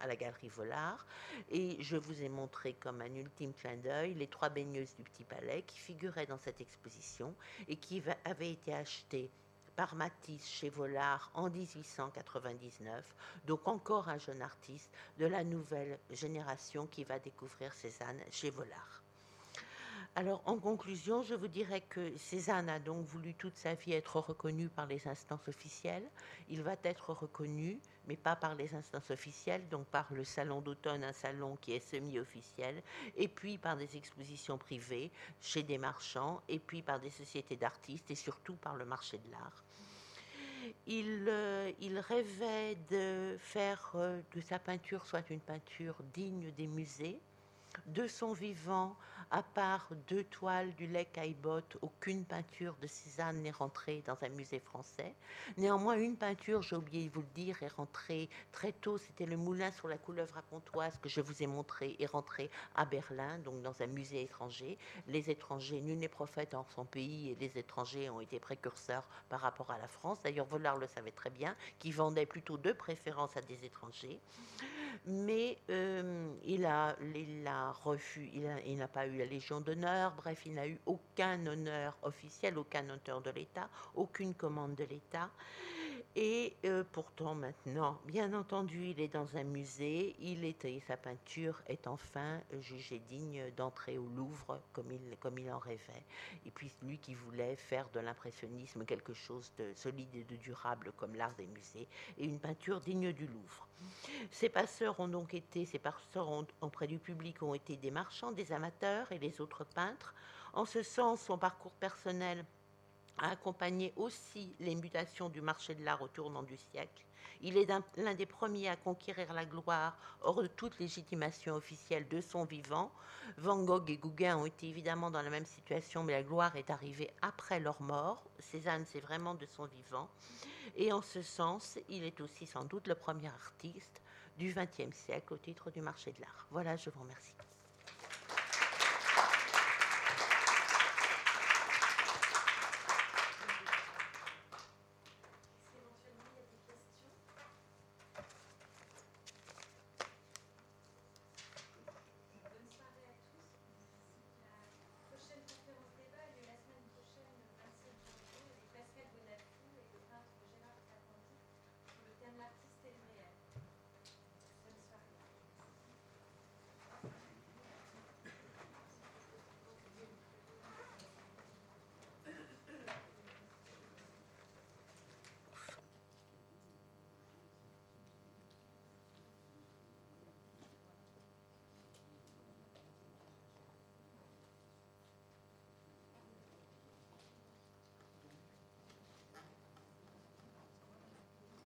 à la galerie Volard. Et je vous ai montré comme un ultime clin d'œil les trois baigneuses du Petit Palais qui figuraient dans cette exposition et qui avaient été achetées par Matisse chez Volard en 1899, donc encore un jeune artiste de la nouvelle génération qui va découvrir Cézanne chez Volard. Alors, en conclusion, je vous dirais que Cézanne a donc voulu toute sa vie être reconnu par les instances officielles. Il va être reconnu, mais pas par les instances officielles, donc par le salon d'automne, un salon qui est semi-officiel, et puis par des expositions privées chez des marchands, et puis par des sociétés d'artistes, et surtout par le marché de l'art. Il, euh, rêvait de faire euh, de sa peinture soit une peinture digne des musées, de son vivant, à part deux toiles du Lec Caillebotte, aucune peinture de Cézanne n'est rentrée dans un musée français. Néanmoins, une peinture, j'ai oublié de vous le dire, est rentrée très tôt. C'était le moulin sur la couleuvre à Pontoise que je vous ai montré, est rentré à Berlin, donc dans un musée étranger. Les étrangers, nul n'est prophète en son pays, et les étrangers ont été précurseurs par rapport à la France. D'ailleurs, Vollard le savait très bien, qui vendait plutôt de préférence à des étrangers mais euh, il a, il a refus, il n'a pas eu la Légion d'honneur, bref, il n'a eu aucun honneur officiel, aucun honneur de l'État, aucune commande de l'État. Et euh, pourtant maintenant, bien entendu, il est dans un musée, il était, sa peinture est enfin jugée digne d'entrer au Louvre comme il, comme il en rêvait. Et puis lui qui voulait faire de l'impressionnisme quelque chose de solide et de durable comme l'art des musées, et une peinture digne du Louvre. Ses passeurs ont donc été, ses passeurs auprès du public ont été des marchands, des amateurs et les autres peintres. En ce sens, son parcours personnel a accompagné aussi les mutations du marché de l'art au tournant du siècle. Il est l'un des premiers à conquérir la gloire hors de toute légitimation officielle de son vivant. Van Gogh et Gauguin ont été évidemment dans la même situation, mais la gloire est arrivée après leur mort. Cézanne, c'est vraiment de son vivant. Et en ce sens, il est aussi sans doute le premier artiste du XXe siècle au titre du marché de l'art. Voilà, je vous remercie.